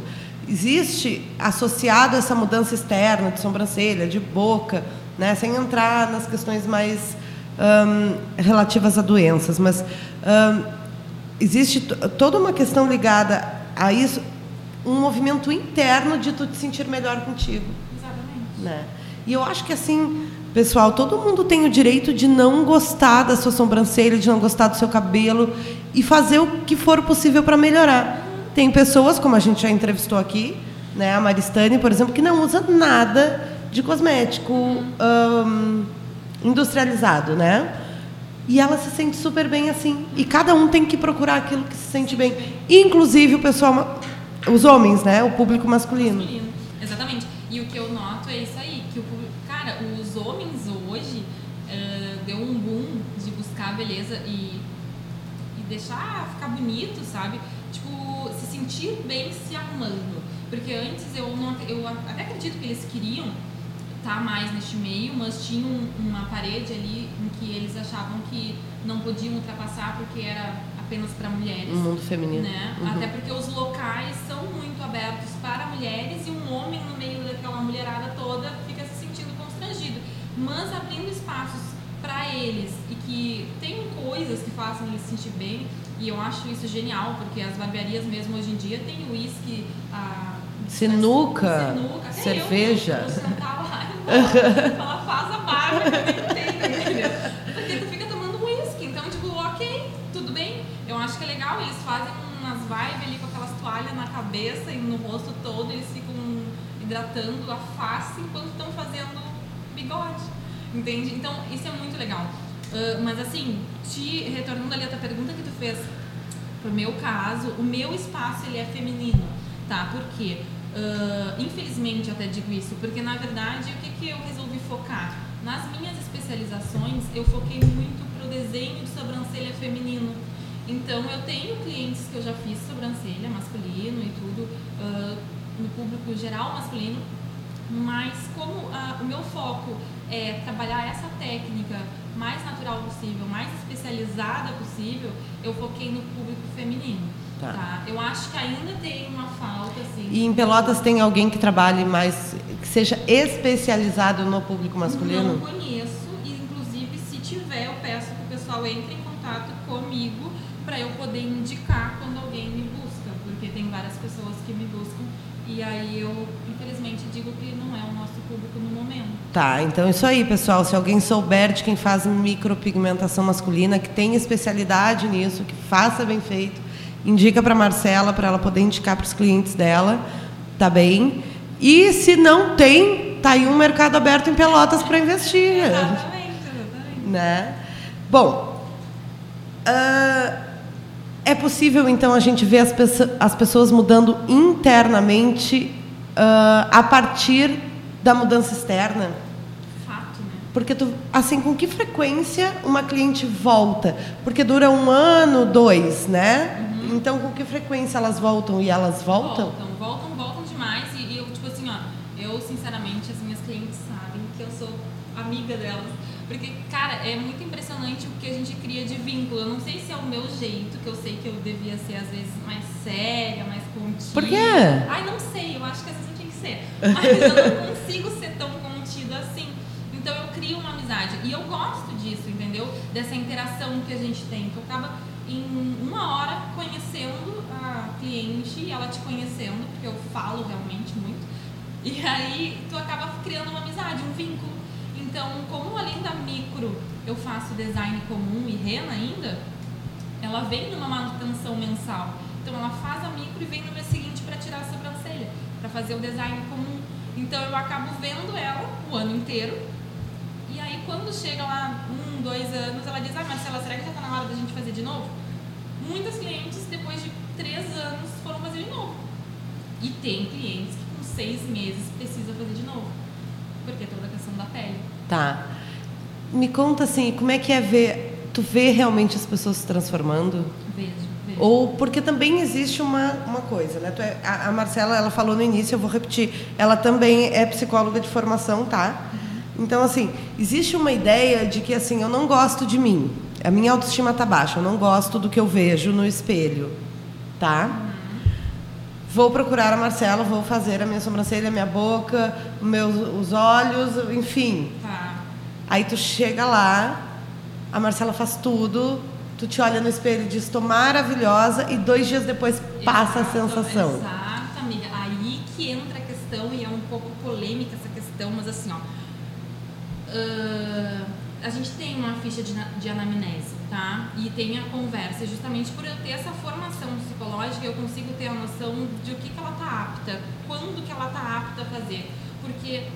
Existe associado essa mudança externa de sobrancelha, de boca, né? Sem entrar nas questões mais hum, relativas a doenças, mas hum, existe toda uma questão ligada a isso, um movimento interno de tu te sentir melhor contigo, Exatamente. né? E eu acho que assim, pessoal, todo mundo tem o direito de não gostar da sua sobrancelha, de não gostar do seu cabelo e fazer o que for possível para melhorar. Tem pessoas, como a gente já entrevistou aqui, né, a Maristane, por exemplo, que não usa nada de cosmético hum, industrializado, né? E ela se sente super bem assim. E cada um tem que procurar aquilo que se sente bem. Inclusive o pessoal, os homens, né? O público masculino. masculino. Exatamente. E o que eu noto é isso aí, que o público, cara, os homens hoje eh, deu um boom de buscar a beleza e, e deixar ficar bonito, sabe? Tipo, se sentir bem se arrumando. Porque antes eu não eu até acredito que eles queriam estar mais neste meio, mas tinha um- uma parede ali em que eles achavam que não podiam ultrapassar porque era apenas para mulheres No mundo feminino. né? Uhum. Até porque os locais são muito abertos para mulheres e um homem no meio daquela mulherada toda fica se sentindo constrangido. Mas abrindo espaços para eles e que tem coisas que façam eles se sentir bem, e eu acho isso genial, porque as barbearias mesmo hoje em dia tem uísque, a Sinuca, sinuca, cerveja. Eu, vou e vou falar, faz a tem, entendeu? Porque tu fica tomando uísque, então, tipo, ok, tudo bem. Eu acho que é legal, eles fazem umas vibes ali com aquelas toalhas na cabeça e no rosto todo, eles ficam hidratando a face enquanto estão fazendo bigode, entende? Então, isso é muito legal. Ah, mas assim, te retornando ali a tua pergunta que tu fez, pro meu caso, o meu espaço ele é feminino, tá? Por quê? Ah, infelizmente até digo isso, porque na verdade o que, que eu resolvi focar? Nas minhas especializações eu foquei muito pro desenho de sobrancelha feminino. Então eu tenho clientes que eu já fiz sobrancelha masculino e tudo, ah, no público geral masculino, mas como ah, o meu foco é trabalhar essa técnica mais natural possível, mais especializada possível, eu foquei no público feminino. Tá. Tá. Eu acho que ainda tem uma falta, assim. E em Pelotas tem alguém que trabalhe mais, que seja especializado no público masculino? Não conheço, e inclusive se tiver, eu peço que o pessoal entre em contato comigo para eu poder indicar quando alguém me busca, porque tem várias pessoas que me buscam e aí eu, infelizmente, digo que não é o nosso público no momento. Tá, então isso aí, pessoal. Se alguém souber de quem faz micropigmentação masculina, que tem especialidade nisso, que faça bem feito, indica para Marcela para ela poder indicar para os clientes dela, tá bem? E se não tem, tá aí um mercado aberto em Pelotas para investir, Exatamente, exatamente. né? Bom, ah, é possível então a gente ver as, as pessoas mudando internamente ah, a partir da mudança externa? Fato, né? Porque tu, assim, com que frequência uma cliente volta? Porque dura um ano, dois, né? Então, com que frequência elas voltam e elas voltam? Voltam, voltam, voltam demais. E, e eu, tipo assim, ó, eu sinceramente, as minhas clientes sabem que eu sou amiga delas. Porque, cara, é muito impressionante o que a gente cria de vínculo. Eu não sei se é o meu jeito, que eu sei que eu devia ser, às vezes, mais séria, mais contida. Por quê? Ai, não sei, eu acho que às vezes eu tinha que ser. Mas eu não consigo ser tão contida assim. Então eu crio uma amizade. E eu gosto disso, entendeu? Dessa interação que a gente tem. Que acaba em uma hora conhecendo a cliente e ela te conhecendo, porque eu falo realmente muito. E aí tu acaba criando uma amizade, um vínculo. Então, como além da micro eu faço design comum e rena ainda, ela vem numa manutenção mensal. Então ela faz a micro e vem no mês seguinte para tirar a sobrancelha, para fazer o design comum. Então eu acabo vendo ela o ano inteiro. E aí quando chega lá um, dois anos, ela diz, ah Marcela, será que já está na hora da gente fazer de novo? Muitas clientes, depois de três anos, foram fazer de novo. E tem clientes que com seis meses precisa fazer de novo. Porque é toda a questão da pele. Tá. Me conta assim, como é que é ver. Tu vê realmente as pessoas se transformando? Vejo. Ou porque também existe uma, uma coisa, né? É- a, a Marcela, ela falou no início, eu vou repetir. Ela também é psicóloga de formação, tá? Então, assim, existe uma ideia de que, assim, eu não gosto de mim. A minha autoestima tá baixa, eu não gosto do que eu vejo no espelho, tá? Vou procurar a Marcela, vou fazer a minha sobrancelha, a minha boca, meus, os olhos, enfim. Tá. Aí tu chega lá, a Marcela faz tudo, tu te olha no espelho e diz, tô maravilhosa, e dois dias depois passa a Exato, sensação. Exato, amiga. Aí que entra a questão, e é um pouco polêmica essa questão, mas assim, ó. Ah, a gente tem uma ficha de, de anamnese, tá? E tem a conversa. Justamente por eu ter essa formação psicológica, eu consigo ter a noção de o que, que ela tá apta, quando que ela tá apta a fazer. Porque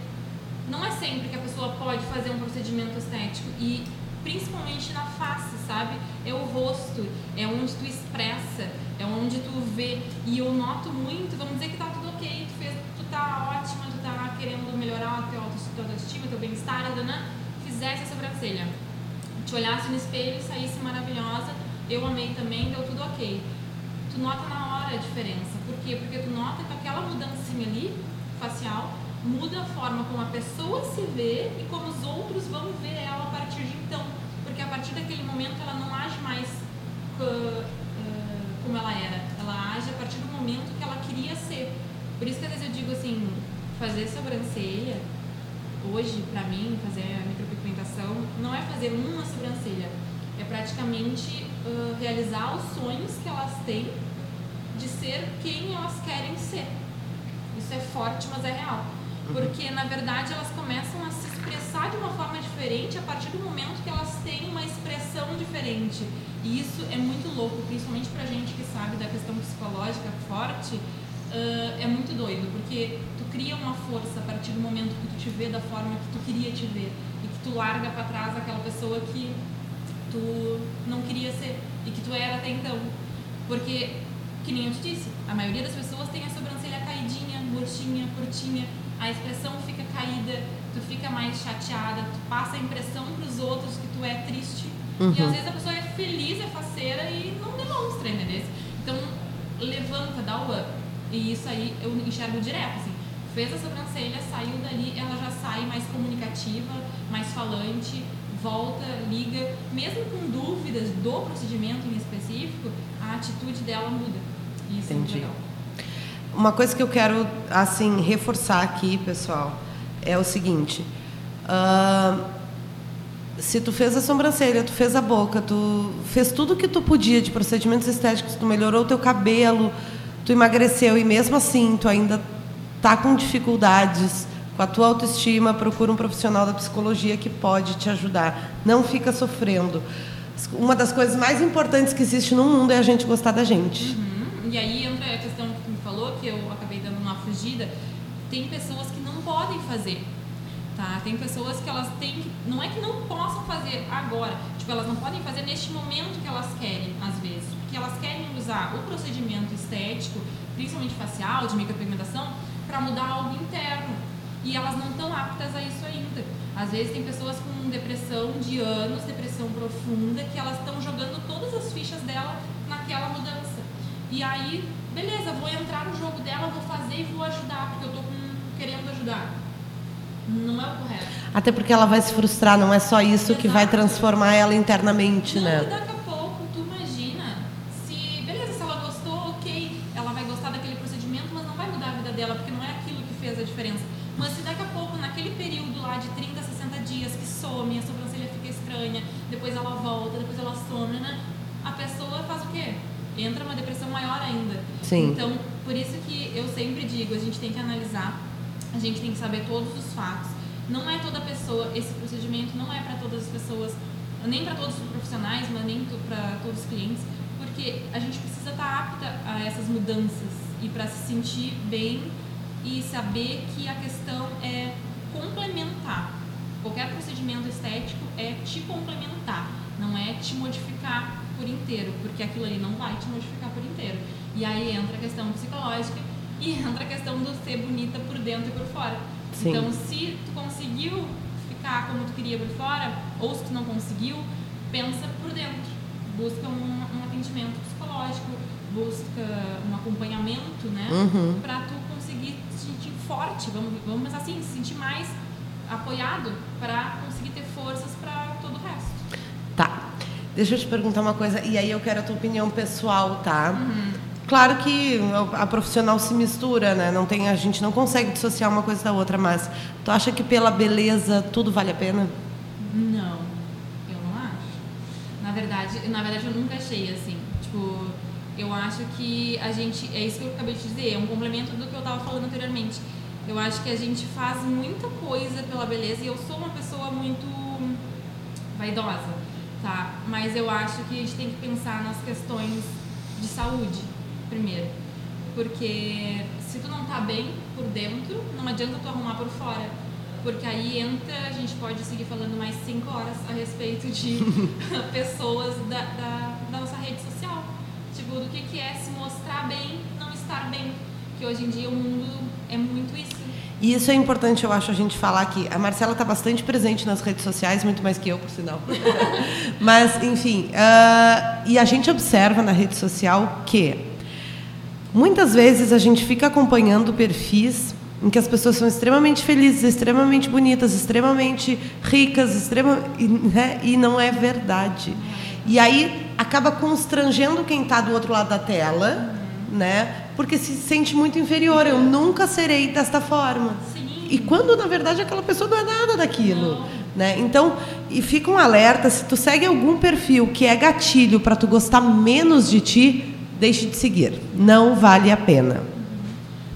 não é sempre que a pessoa pode fazer um procedimento estético e principalmente na face, sabe? É o rosto, é onde tu expressa, é onde tu vê. E eu noto muito, vamos dizer que tá tudo ok, tu, fez, tu tá ótima, tu tá querendo melhorar a tua tua autoestima, teu bem-estar, né? fizesse a sobrancelha, te olhasse no espelho e saísse maravilhosa, eu amei também, deu tudo ok. Tu nota na hora a diferença. Por quê? Porque tu nota que aquela mudancinha ali, facial, muda a forma como a pessoa se vê e como os outros vão ver ela a partir de então. Porque a partir daquele momento ela não age mais ah, ah, como ela era. Ela age a partir do momento que ela queria ser. Por isso que às vezes eu digo assim, fazer sobrancelha, hoje, pra mim, fazer a micropigmentação, não é fazer uma sobrancelha. É praticamente ah, realizar os sonhos que elas têm de ser quem elas querem ser. Isso é forte, mas é real. Porque, na verdade, elas começam a se expressar de uma forma diferente a partir do momento que elas têm uma expressão diferente. E isso é muito louco, principalmente pra gente que sabe da questão psicológica forte, ah, é muito doido, porque cria uma força a partir do momento que tu te vê da forma que tu queria te ver. E que tu larga pra trás aquela pessoa que tu não queria ser e que tu era até então. Porque, que nem eu te disse, a maioria das pessoas tem a sobrancelha caidinha, murchinha, curtinha, a expressão fica caída, tu fica mais chateada, tu passa a impressão pros outros que tu é triste. E às vezes a pessoa é feliz, é faceira e não demonstra, entendeu? Então, levanta, dá o up. E isso aí eu enxergo direto, assim. Fez a sobrancelha, saiu dali, ela já sai mais comunicativa, mais falante, volta, liga. Mesmo com dúvidas do procedimento em específico, a atitude dela muda. Isso é Entendi. legal. Uma coisa que eu quero assim reforçar aqui, pessoal, é o seguinte: ah, se tu fez a sobrancelha, tu fez a boca, tu fez tudo que tu podia de procedimentos estéticos, tu melhorou o teu cabelo, tu emagreceu e mesmo assim tu ainda tá com dificuldades com a tua autoestima, procura um profissional da psicologia que pode te ajudar. Não fica sofrendo. Uma das coisas mais importantes que existe no mundo é a gente gostar da gente. Uhum. E aí entra a questão que tu me falou, que eu acabei dando uma fugida. Tem pessoas que não podem fazer. Tá? Tem pessoas que elas têm que. Não é que não possam fazer agora. Tipo, elas não podem fazer neste momento que elas querem, às vezes. Porque elas querem usar o procedimento estético, principalmente facial, de micropigmentação, para mudar algo interno. E elas não estão aptas a isso ainda. Às vezes tem pessoas com depressão de anos, depressão profunda, que elas estão jogando todas as fichas dela naquela mudança. E aí, beleza, vou entrar no jogo dela, vou fazer e vou ajudar, porque eu tô com- querendo ajudar. Não é o correto. Até porque ela vai se frustrar, não é só isso que vai Exato. transformar ela internamente, Não, né? Saber todos os fatos. Não é toda pessoa, esse procedimento não é para todas as pessoas. nem para todos os profissionais, mas nem para todos os clientes, porque a gente precisa estar tá apta a essas mudanças e para se sentir bem e saber que a questão é complementar. Qualquer procedimento estético é te complementar, não é te modificar por inteiro, porque aquilo ali não vai te modificar por inteiro. E aí entra a questão psicológica e entra a questão do ser bonita por dentro e por fora. Sim. Então, se tu conseguiu ficar como tu queria por fora, ou se tu não conseguiu, pensa por dentro. Busca um, um atendimento psicológico, busca um acompanhamento, né? Uhum. Pra tu conseguir se sentir forte, vamos, vamos assim, se sentir mais apoiado para conseguir ter forças para todo o resto. Tá. Deixa eu te perguntar uma coisa, e aí eu quero a tua opinião pessoal, tá? Uhum. Claro que a profissional se mistura, né? Não tem, a gente não consegue dissociar uma coisa da outra, mas tu acha que pela beleza tudo vale a pena? Não, eu não acho. Na verdade, na verdade eu nunca achei assim. Tipo, eu acho que a gente, é isso que eu acabei de dizer, é um complemento do que eu estava falando anteriormente. Eu acho que a gente faz muita coisa pela beleza e eu sou uma pessoa muito vaidosa, tá? Mas eu acho que a gente tem que pensar nas questões de saúde primeiro. Porque se tu não tá bem por dentro, não adianta tu arrumar por fora. Porque aí entra, a gente pode seguir falando mais cinco horas a respeito de pessoas da, da, da, nossa rede social. Tipo, do que, que é se mostrar bem, não estar bem. Que hoje em dia o mundo é muito isso. E isso é importante, eu acho, a gente falar aqui. A Marcela está bastante presente nas redes sociais, muito mais que eu, por sinal. Mas, enfim, uh, e a gente observa na rede social que Muitas vezes a gente fica acompanhando perfis em que as pessoas são extremamente felizes, extremamente bonitas, extremamente ricas, extrema, né? e não é verdade. E aí acaba constrangendo quem está do outro lado da tela, né? Porque se sente muito inferior. Eu nunca serei desta forma. E quando na verdade aquela pessoa não é nada daquilo. Né? Então, e fica um alerta, se tu segue algum perfil que é gatilho para tu gostar menos de ti, deixe de seguir. Não vale a pena.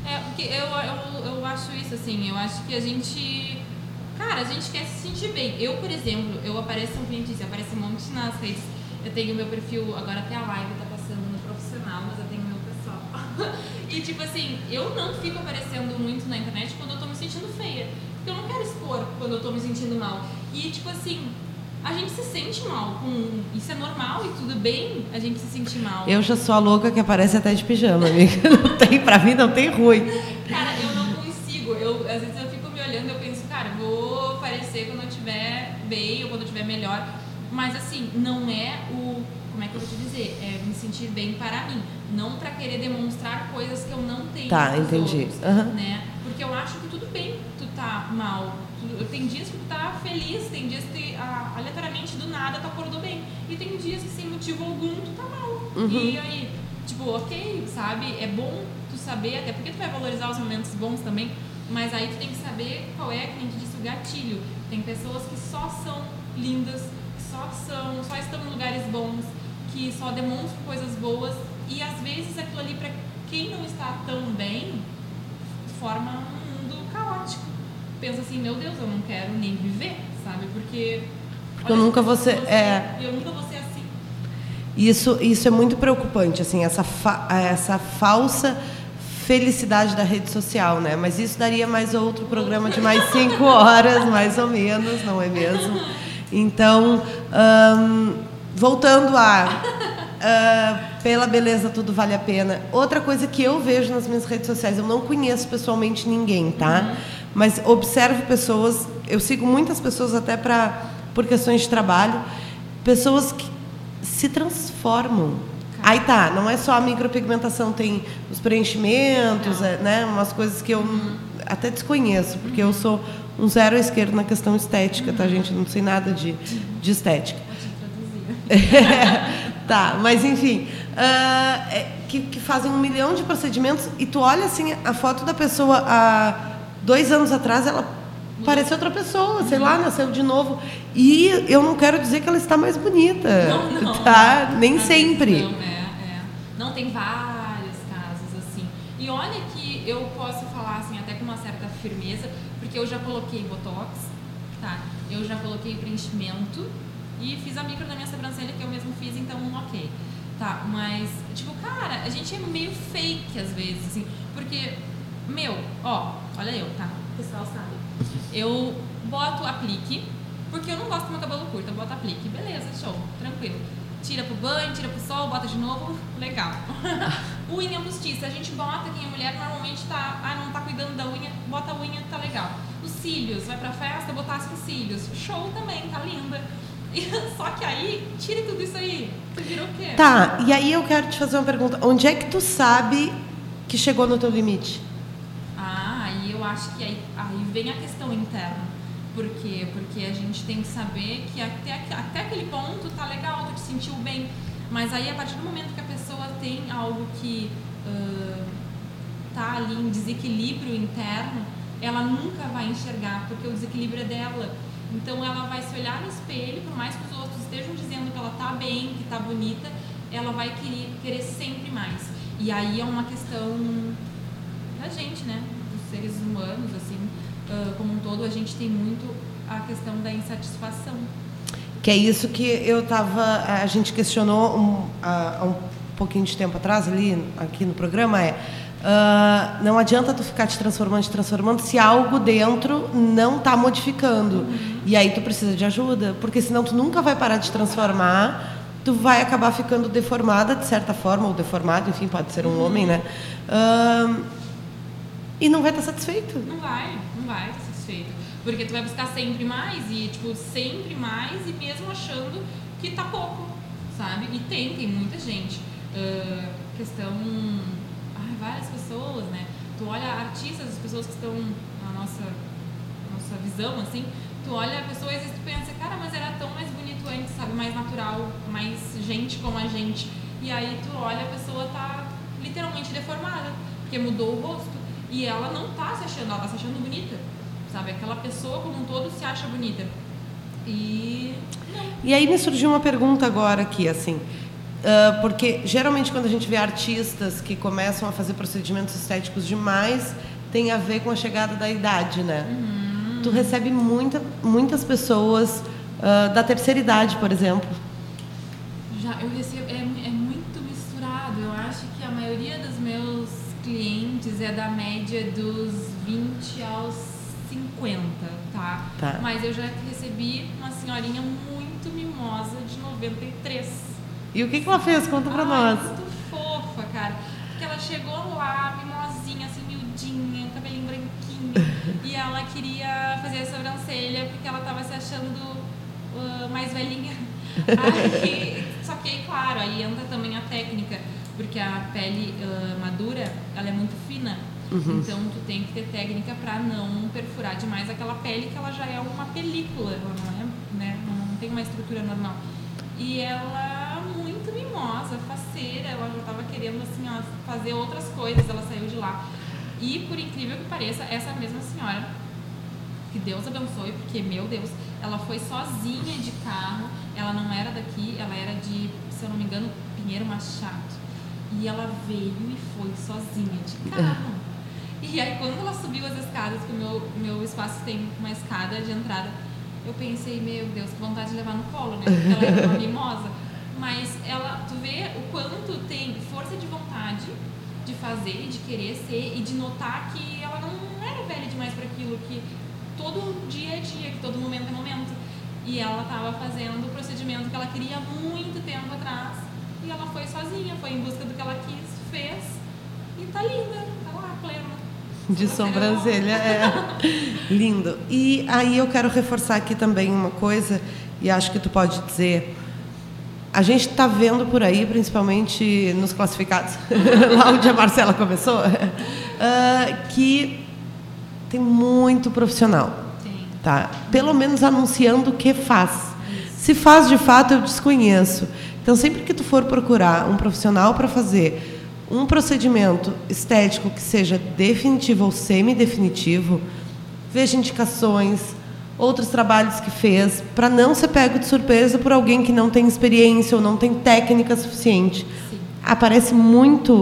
É, eu, eu, eu acho isso assim, eu acho que a gente. Cara, a gente quer se sentir bem. Eu, por exemplo, eu apareço um cliente, aparece um monte nas redes. Eu tenho meu perfil, agora até a live tá passando no profissional, mas eu tenho meu pessoal. e tipo assim, eu não fico aparecendo muito na internet quando eu tô me sentindo feia. Porque eu não quero expor quando eu tô me sentindo mal. E tipo assim, a gente se sente mal. Com... Isso é normal e tudo bem a gente se sentir mal. Eu já sou a louca que aparece até de pijama, amiga. Não tem, pra mim não tem ruim. Cara, eu não consigo. Eu, às vezes eu fico me olhando e eu penso, cara, vou aparecer quando eu estiver bem ou quando eu estiver melhor. Mas assim, não é o. Como é que eu vou te dizer? É me sentir bem para mim. Não para querer demonstrar coisas que eu não tenho. Tá, entendi. Outros, uhum. né? Porque eu acho que tudo bem tu tá mal tem dias que tu tá feliz, tem dias que ah, aleatoriamente do nada tu acordou bem. E tem dias que sem motivo algum tu tá mal. Uhum. E aí, tipo, ok, sabe? É bom tu saber, até porque tu vai valorizar os momentos bons também, mas aí tu tem que saber qual é, que nem disse, o gatilho. Tem pessoas que só são lindas, que só são, só estão em lugares bons, que só demonstram coisas boas e às vezes aquilo ali para quem não está tão bem forma um mundo caótico pensa assim, meu Deus, eu não quero nem viver, sabe? Porque. Porque eu nunca vou ser. É... Eu nunca vou ser assim. Isso, isso é muito preocupante, assim, essa, fa essa falsa felicidade da rede social, né? Mas isso daria mais outro programa de mais cinco horas, mais ou menos, não é mesmo? Então, voltando a uh, pela beleza tudo vale a pena. Outra coisa que eu vejo nas minhas redes sociais, eu não conheço pessoalmente ninguém, tá? Uhum mas observo pessoas, eu sigo muitas pessoas até para por questões de trabalho, pessoas que se transformam. Aí tá, não é só a micropigmentação, tem os preenchimentos, é, né, umas coisas que eu uhum. até desconheço, porque uhum. eu sou um zero à esquerda na questão estética, tá, gente? Não sei nada de, de estética. tá, mas enfim, uh, que, que fazem um milhão de procedimentos e tu olha assim a foto da pessoa a dois anos atrás ela parecia outra pessoa, sei lá, nasceu de novo. E eu não quero dizer que ela está mais bonita. Não, não. Tá? Nem sempre. Não, é, é. Não, tem vários casos assim. E olha que eu posso falar assim, até com uma certa firmeza, porque eu já coloquei botox, tá? Eu já coloquei preenchimento E fiz a micro da minha sobrancelha que eu mesmo fiz, então ok. Tá, mas, tipo, cara, a gente é meio fake às vezes, assim, porque, meu, ó, olha eu, tá? O pessoal sabe. Eu boto aplique, porque eu não gosto do meu cabelo curto, eu boto aplique. Beleza, show, tranquilo. Tira pro banho, tira pro sol, bota de novo, legal. unha postiça, a gente bota, quem é mulher normalmente tá, ah, não tá cuidando da unha, bota a unha, tá legal. Os cílios, vai pra festa, botasse os cílios, show também, tá linda. Só que aí, tire tudo isso aí, você virou o quê? Tá, e aí eu quero te fazer uma pergunta. Onde é que tu sabe que chegou no teu limite? Eu acho que aí, aí vem a questão interna. Por quê? Porque a gente tem que saber que até, até aquele ponto tá legal, tu te sentiu bem. Mas aí, a partir do momento que a pessoa tem algo que uh, tá ali em desequilíbrio interno, ela nunca vai enxergar, porque o desequilíbrio é dela. Então ela vai se olhar no espelho, por mais que os outros estejam dizendo que ela tá bem, que tá bonita, ela vai querer, querer sempre mais. E aí é uma questão da gente, né? Seres humanos, assim, uh, como um todo, a gente tem muito a questão da insatisfação. Que é isso que eu tava. A gente questionou um, há um pouquinho de tempo atrás, ali, aqui no programa, é Uh, não adianta tu ficar te transformando, te transformando se algo dentro não está modificando. Uhum. E aí tu precisa de ajuda, porque senão tu nunca vai parar de transformar, tu vai acabar ficando deformada de certa forma, ou deformado, enfim, pode ser um uhum. homem, né? Uh, e não vai estar satisfeito. Não vai, não vai estar satisfeito. Porque tu vai buscar sempre mais, e tipo, sempre mais, e mesmo achando que tá pouco, sabe? E tem, tem muita gente. Uh, questão várias pessoas, né? Tu olha artistas, as pessoas que estão na nossa, nossa visão, assim, tu olha a pessoa e às vezes tu pensa, cara, mas era tão mais bonito antes, sabe? Mais natural, mais gente como a gente. E aí tu olha, a pessoa tá literalmente deformada, porque mudou o rosto. E ela não tá se achando, ela tá se achando bonita, sabe? Aquela pessoa como um todo se acha bonita. E. E aí me surgiu uma pergunta agora aqui, assim. Uh, porque geralmente quando a gente vê artistas que começam a fazer procedimentos estéticos demais, tem a ver com a chegada da idade, né? Uhum. Tu recebe muita, muitas pessoas uh, da terceira idade, por exemplo. Já, eu recebo, é, é da média dos 20 aos 50, tá? tá. Mas eu já recebi uma senhorinha muito mimosa de 93 e o que, que ela fez? Conta pra Ai, nós. Muito fofa, cara. Porque ela chegou lá, mimosinha, assim, miudinha, cabelinho branquinho. e ela queria fazer a sobrancelha porque ela tava se achando uh, mais velhinha. Aí, só que aí, claro, aí entra também a técnica, porque a pele uh, madura, ela é muito fina. Uhum. Então tu tem que ter técnica para não perfurar demais aquela pele que ela já é uma película, ela não é, né, não tem uma estrutura normal. E ela muito mimosa, faceira, ela já estava querendo assim, ó, fazer outras coisas, ela saiu de lá. E por incrível que pareça, essa mesma senhora, que Deus abençoe, porque meu Deus, ela foi sozinha de carro, ela não era daqui, ela era de, se eu não me engano, Pinheiro Machado. E ela veio e foi sozinha de carro. E aí quando ela subiu as escadas, que o meu, meu espaço tem uma escada de entrada, eu pensei, meu Deus, que vontade de levar no colo, né? Porque ela era uma mimosa. Mas ela, tu vê o quanto tem força de vontade de fazer, de querer ser e de notar que ela não era velha demais para aquilo, que todo dia é dia, que todo momento é momento. E ela estava fazendo o procedimento que ela queria muito tempo atrás. E ela foi sozinha, foi em busca do que ela quis, fez e tá linda, tá lá, plena de sobrancelha. É. Lindo. E aí eu quero reforçar aqui também uma coisa, e acho que tu pode dizer. A gente está vendo por aí, principalmente nos classificados, lá onde a Marcela começou, uh, que tem muito profissional. Tá? Pelo menos anunciando o que faz. Se faz de fato, eu desconheço. Então, sempre que tu for procurar um profissional para fazer um procedimento estético que seja definitivo ou semi-definitivo, veja indicações, outros trabalhos que fez, para não ser pego de surpresa por alguém que não tem experiência ou não tem técnica suficiente. Sim. Aparece muito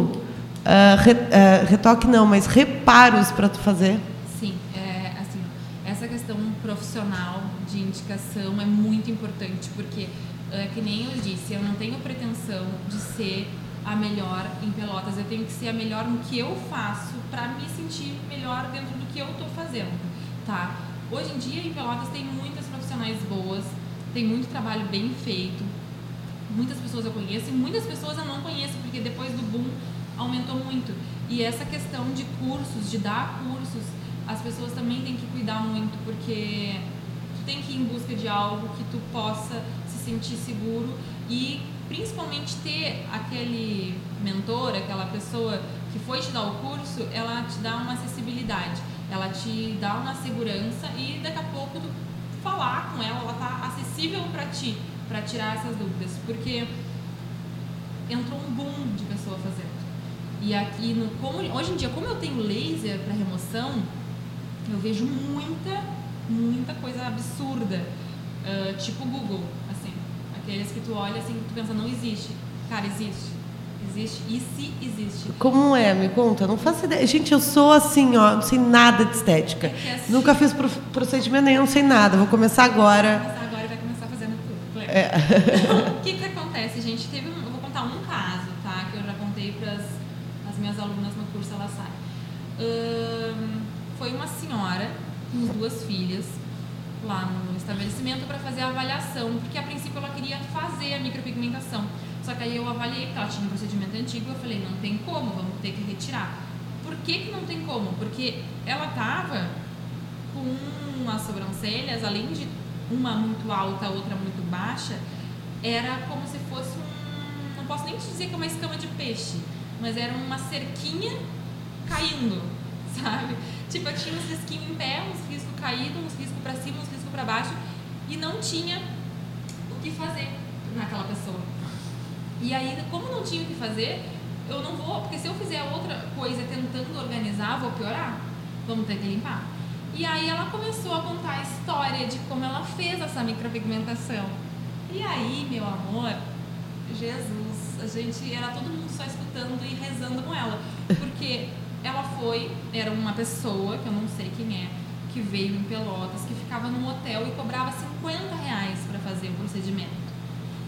uh, re, uh, retoque não, mas reparos para tu fazer. Sim, é, assim, essa questão profissional de indicação é muito importante, porque, é, que nem eu disse, eu não tenho pretensão de ser a melhor em Pelotas, eu tenho que ser a melhor no que eu faço para me sentir melhor dentro do que eu estou fazendo, tá? Hoje em dia em Pelotas tem muitas profissionais boas, tem muito trabalho bem feito, muitas pessoas eu conheço e muitas pessoas eu não conheço, porque depois do boom aumentou muito. E essa questão de cursos, de dar cursos, as pessoas também têm que cuidar muito, porque tu tem que ir em busca de algo que tu possa sentir seguro e principalmente ter aquele mentor, aquela pessoa que foi te dar o curso, ela te dá uma acessibilidade, ela te dá uma segurança e daqui a pouco tu falar com ela, ela tá acessível para ti, para tirar essas dúvidas, porque entrou um boom de pessoa fazendo. E aqui, no, como, hoje em dia, como eu tenho laser para remoção, eu vejo muita, muita coisa absurda, uh, tipo Google, aqueles que tu olha assim, tu pensa, não existe. Cara, existe. Existe. E se existe? Como é? Me conta. Não faço ideia. Gente, eu sou assim, ó, não sei nada de estética. É assim, Nunca fiz procedimento nenhum, não sei nada. Vou começar agora. Vou começar agora e vai começar fazendo tudo. É. O que que acontece, gente? Teve um, eu vou contar um caso, tá? Que eu já contei para as minhas alunas no curso Ela Sai. Um, foi uma senhora com duas filhas lá no estabelecimento para fazer a avaliação, porque a princípio ela queria fazer a micropigmentação. Só que aí eu avaliei, porque ela tinha um procedimento antigo, eu falei, não tem como, vamos ter que retirar. Por que, que não tem como? Porque ela tava com as sobrancelhas, além de uma muito alta, outra muito baixa, era como se fosse um. Não posso nem te dizer que é uma escama de peixe, mas era uma cerquinha caindo, sabe? Tipo, eu tinha uns risquinhos em pé, uns riscos caídos, uns riscos para cima, uns riscos para baixo, e não tinha o que fazer naquela pessoa. E aí, como não tinha o que fazer, eu não vou, porque se eu fizer outra coisa tentando organizar, vou piorar. Vamos ter que limpar. E aí ela começou a contar a história de como ela fez essa micropigmentação. E aí, meu amor, Jesus, a gente era todo mundo só escutando e rezando com ela. Porque ela foi, era uma pessoa, que eu não sei quem é, que veio em Pelotas, que ficava num hotel e cobrava 50 reais para fazer o procedimento.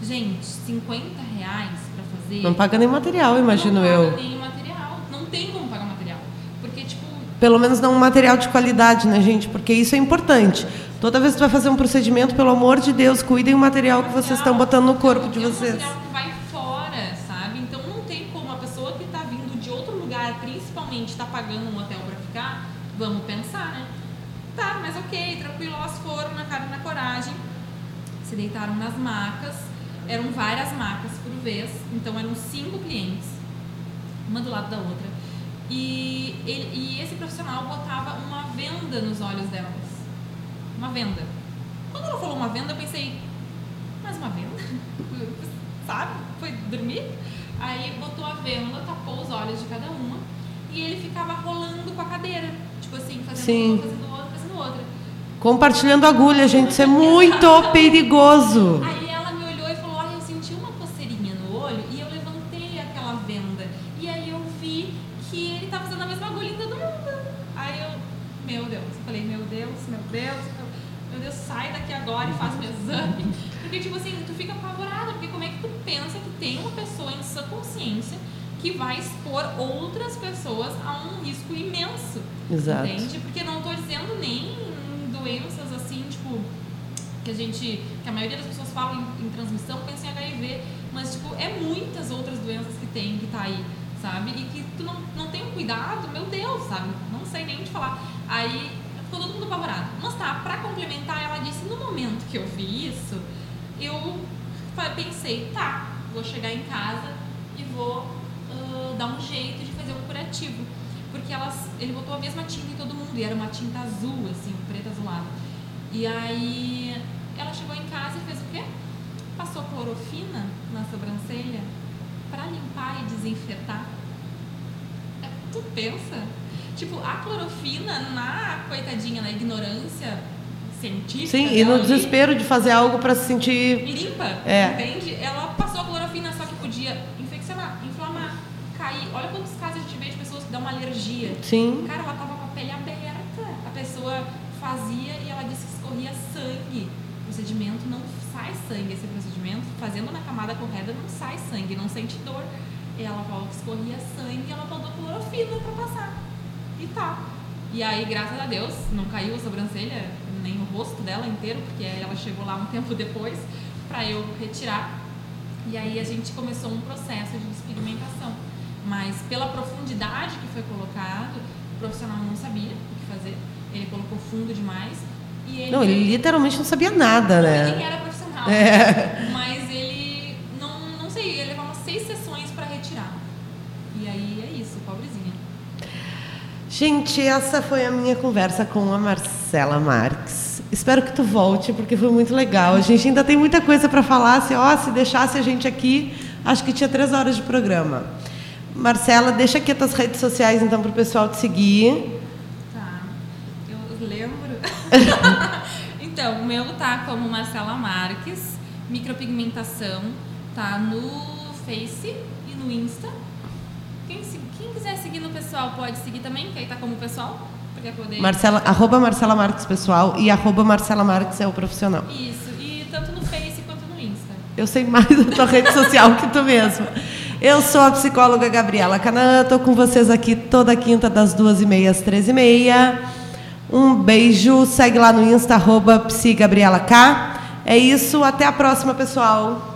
Gente, 50 reais para fazer. Não paga nem material, imagino não eu. Não paga nem material. Não tem como pagar material. Porque, tipo. Pelo menos não um material de qualidade, né, gente? Porque isso é importante. Toda vez que tu vai fazer um procedimento, pelo amor de Deus, cuidem o material que vocês estão botando no corpo de vocês. É um material que vai se deitaram nas macas eram várias marcas por vez, então eram cinco clientes, uma do lado da outra. E, ele, e esse profissional botava uma venda nos olhos delas. Uma venda. Quando ela falou uma venda, eu pensei, mas uma venda? Sabe? Foi dormir? Aí botou a venda, tapou os olhos de cada uma e ele ficava rolando com a cadeira. Tipo assim, fazendo Sim. uma, fazendo outra, fazendo outra. Compartilhando agulha, gente, isso é muito perigoso. Aí Deus, meu Deus, sai daqui agora e faz um exame. Porque, tipo assim, tu fica apavorada, porque como é que tu pensa que tem uma pessoa em sua consciência que vai expor outras pessoas a um risco imenso. Exato. Entende? Porque não estou dizendo nem doenças assim, tipo, que a gente, que a maioria das pessoas falam em, em transmissão, pensa em HIV, mas, tipo, é muitas outras doenças que tem, que tá aí, sabe? E que tu não, não tem um cuidado, meu Deus, sabe? Não sei nem te falar. Aí ficou todo mundo apavorado. Mas tá, pra complementar, ela disse, no momento que eu vi isso, eu pensei, tá, vou chegar em casa e vou uh, dar um jeito de fazer um curativo. Porque elas, ele botou a mesma tinta em todo mundo, e era uma tinta azul, assim, preta azulada. E aí ela chegou em casa e fez o quê? Passou clorofina na sobrancelha para limpar e desinfetar. É, tu pensa? Tipo, a clorofina, na coitadinha, na ignorância científica. Sim, e no desespero de fazer algo para se sentir. Limpa, é. entende? Ela passou a clorofina, casos a gente vê de pessoas que dão uma alergia. Sim. Cara, ela tava com a pele aberta. A pessoa fazia e ela disse que escorria sangue procedimento não sai sangue. Esse procedimento, fazendo na camada correta, não sai sangue, não sente dor. Ela falou que escorria sangue ela botou clorofila pra passar. E tá. E aí, graças a Deus, não caiu a sobrancelha, nem o rosto dela inteiro, porque ela chegou lá um tempo depois para eu retirar. E aí a gente começou um processo de despigmentação. Mas pela profundidade que foi colocado, o profissional não sabia o que fazer. Ele colocou fundo demais. E ele Não, ele literalmente não sabia nada, ele né? era profissional. É. Mas ele não, não sei, levar umas seis sessões para retirar. E aí é isso, pobrezinha. Gente, essa foi a minha conversa com a Marcela Marques. Espero que tu volte, porque foi muito legal. A gente ainda tem muita coisa para falar. Se, ó, se deixasse a gente aqui, acho que tinha três horas de programa. Marcela, deixa aqui as tuas redes sociais, então, para o pessoal te seguir. Tá. Eu lembro. então, o meu tá como Marcela Marques, micropigmentação, tá no Face e no Insta. Quem, quem quiser seguir no pessoal pode seguir também, que aí tá como pessoal, poder. Marcela, arroba Marcela Marques pessoal e arroba Marcela Marques é o profissional. Isso, e tanto no Face quanto no Insta. Eu sei mais da tua rede social que tu mesma. Eu sou a psicóloga Gabriela Canaã, estou com vocês aqui toda quinta das duas e meia às três e meia. Um beijo, segue lá no Insta, arroba psigabrielak. É isso, até a próxima, pessoal.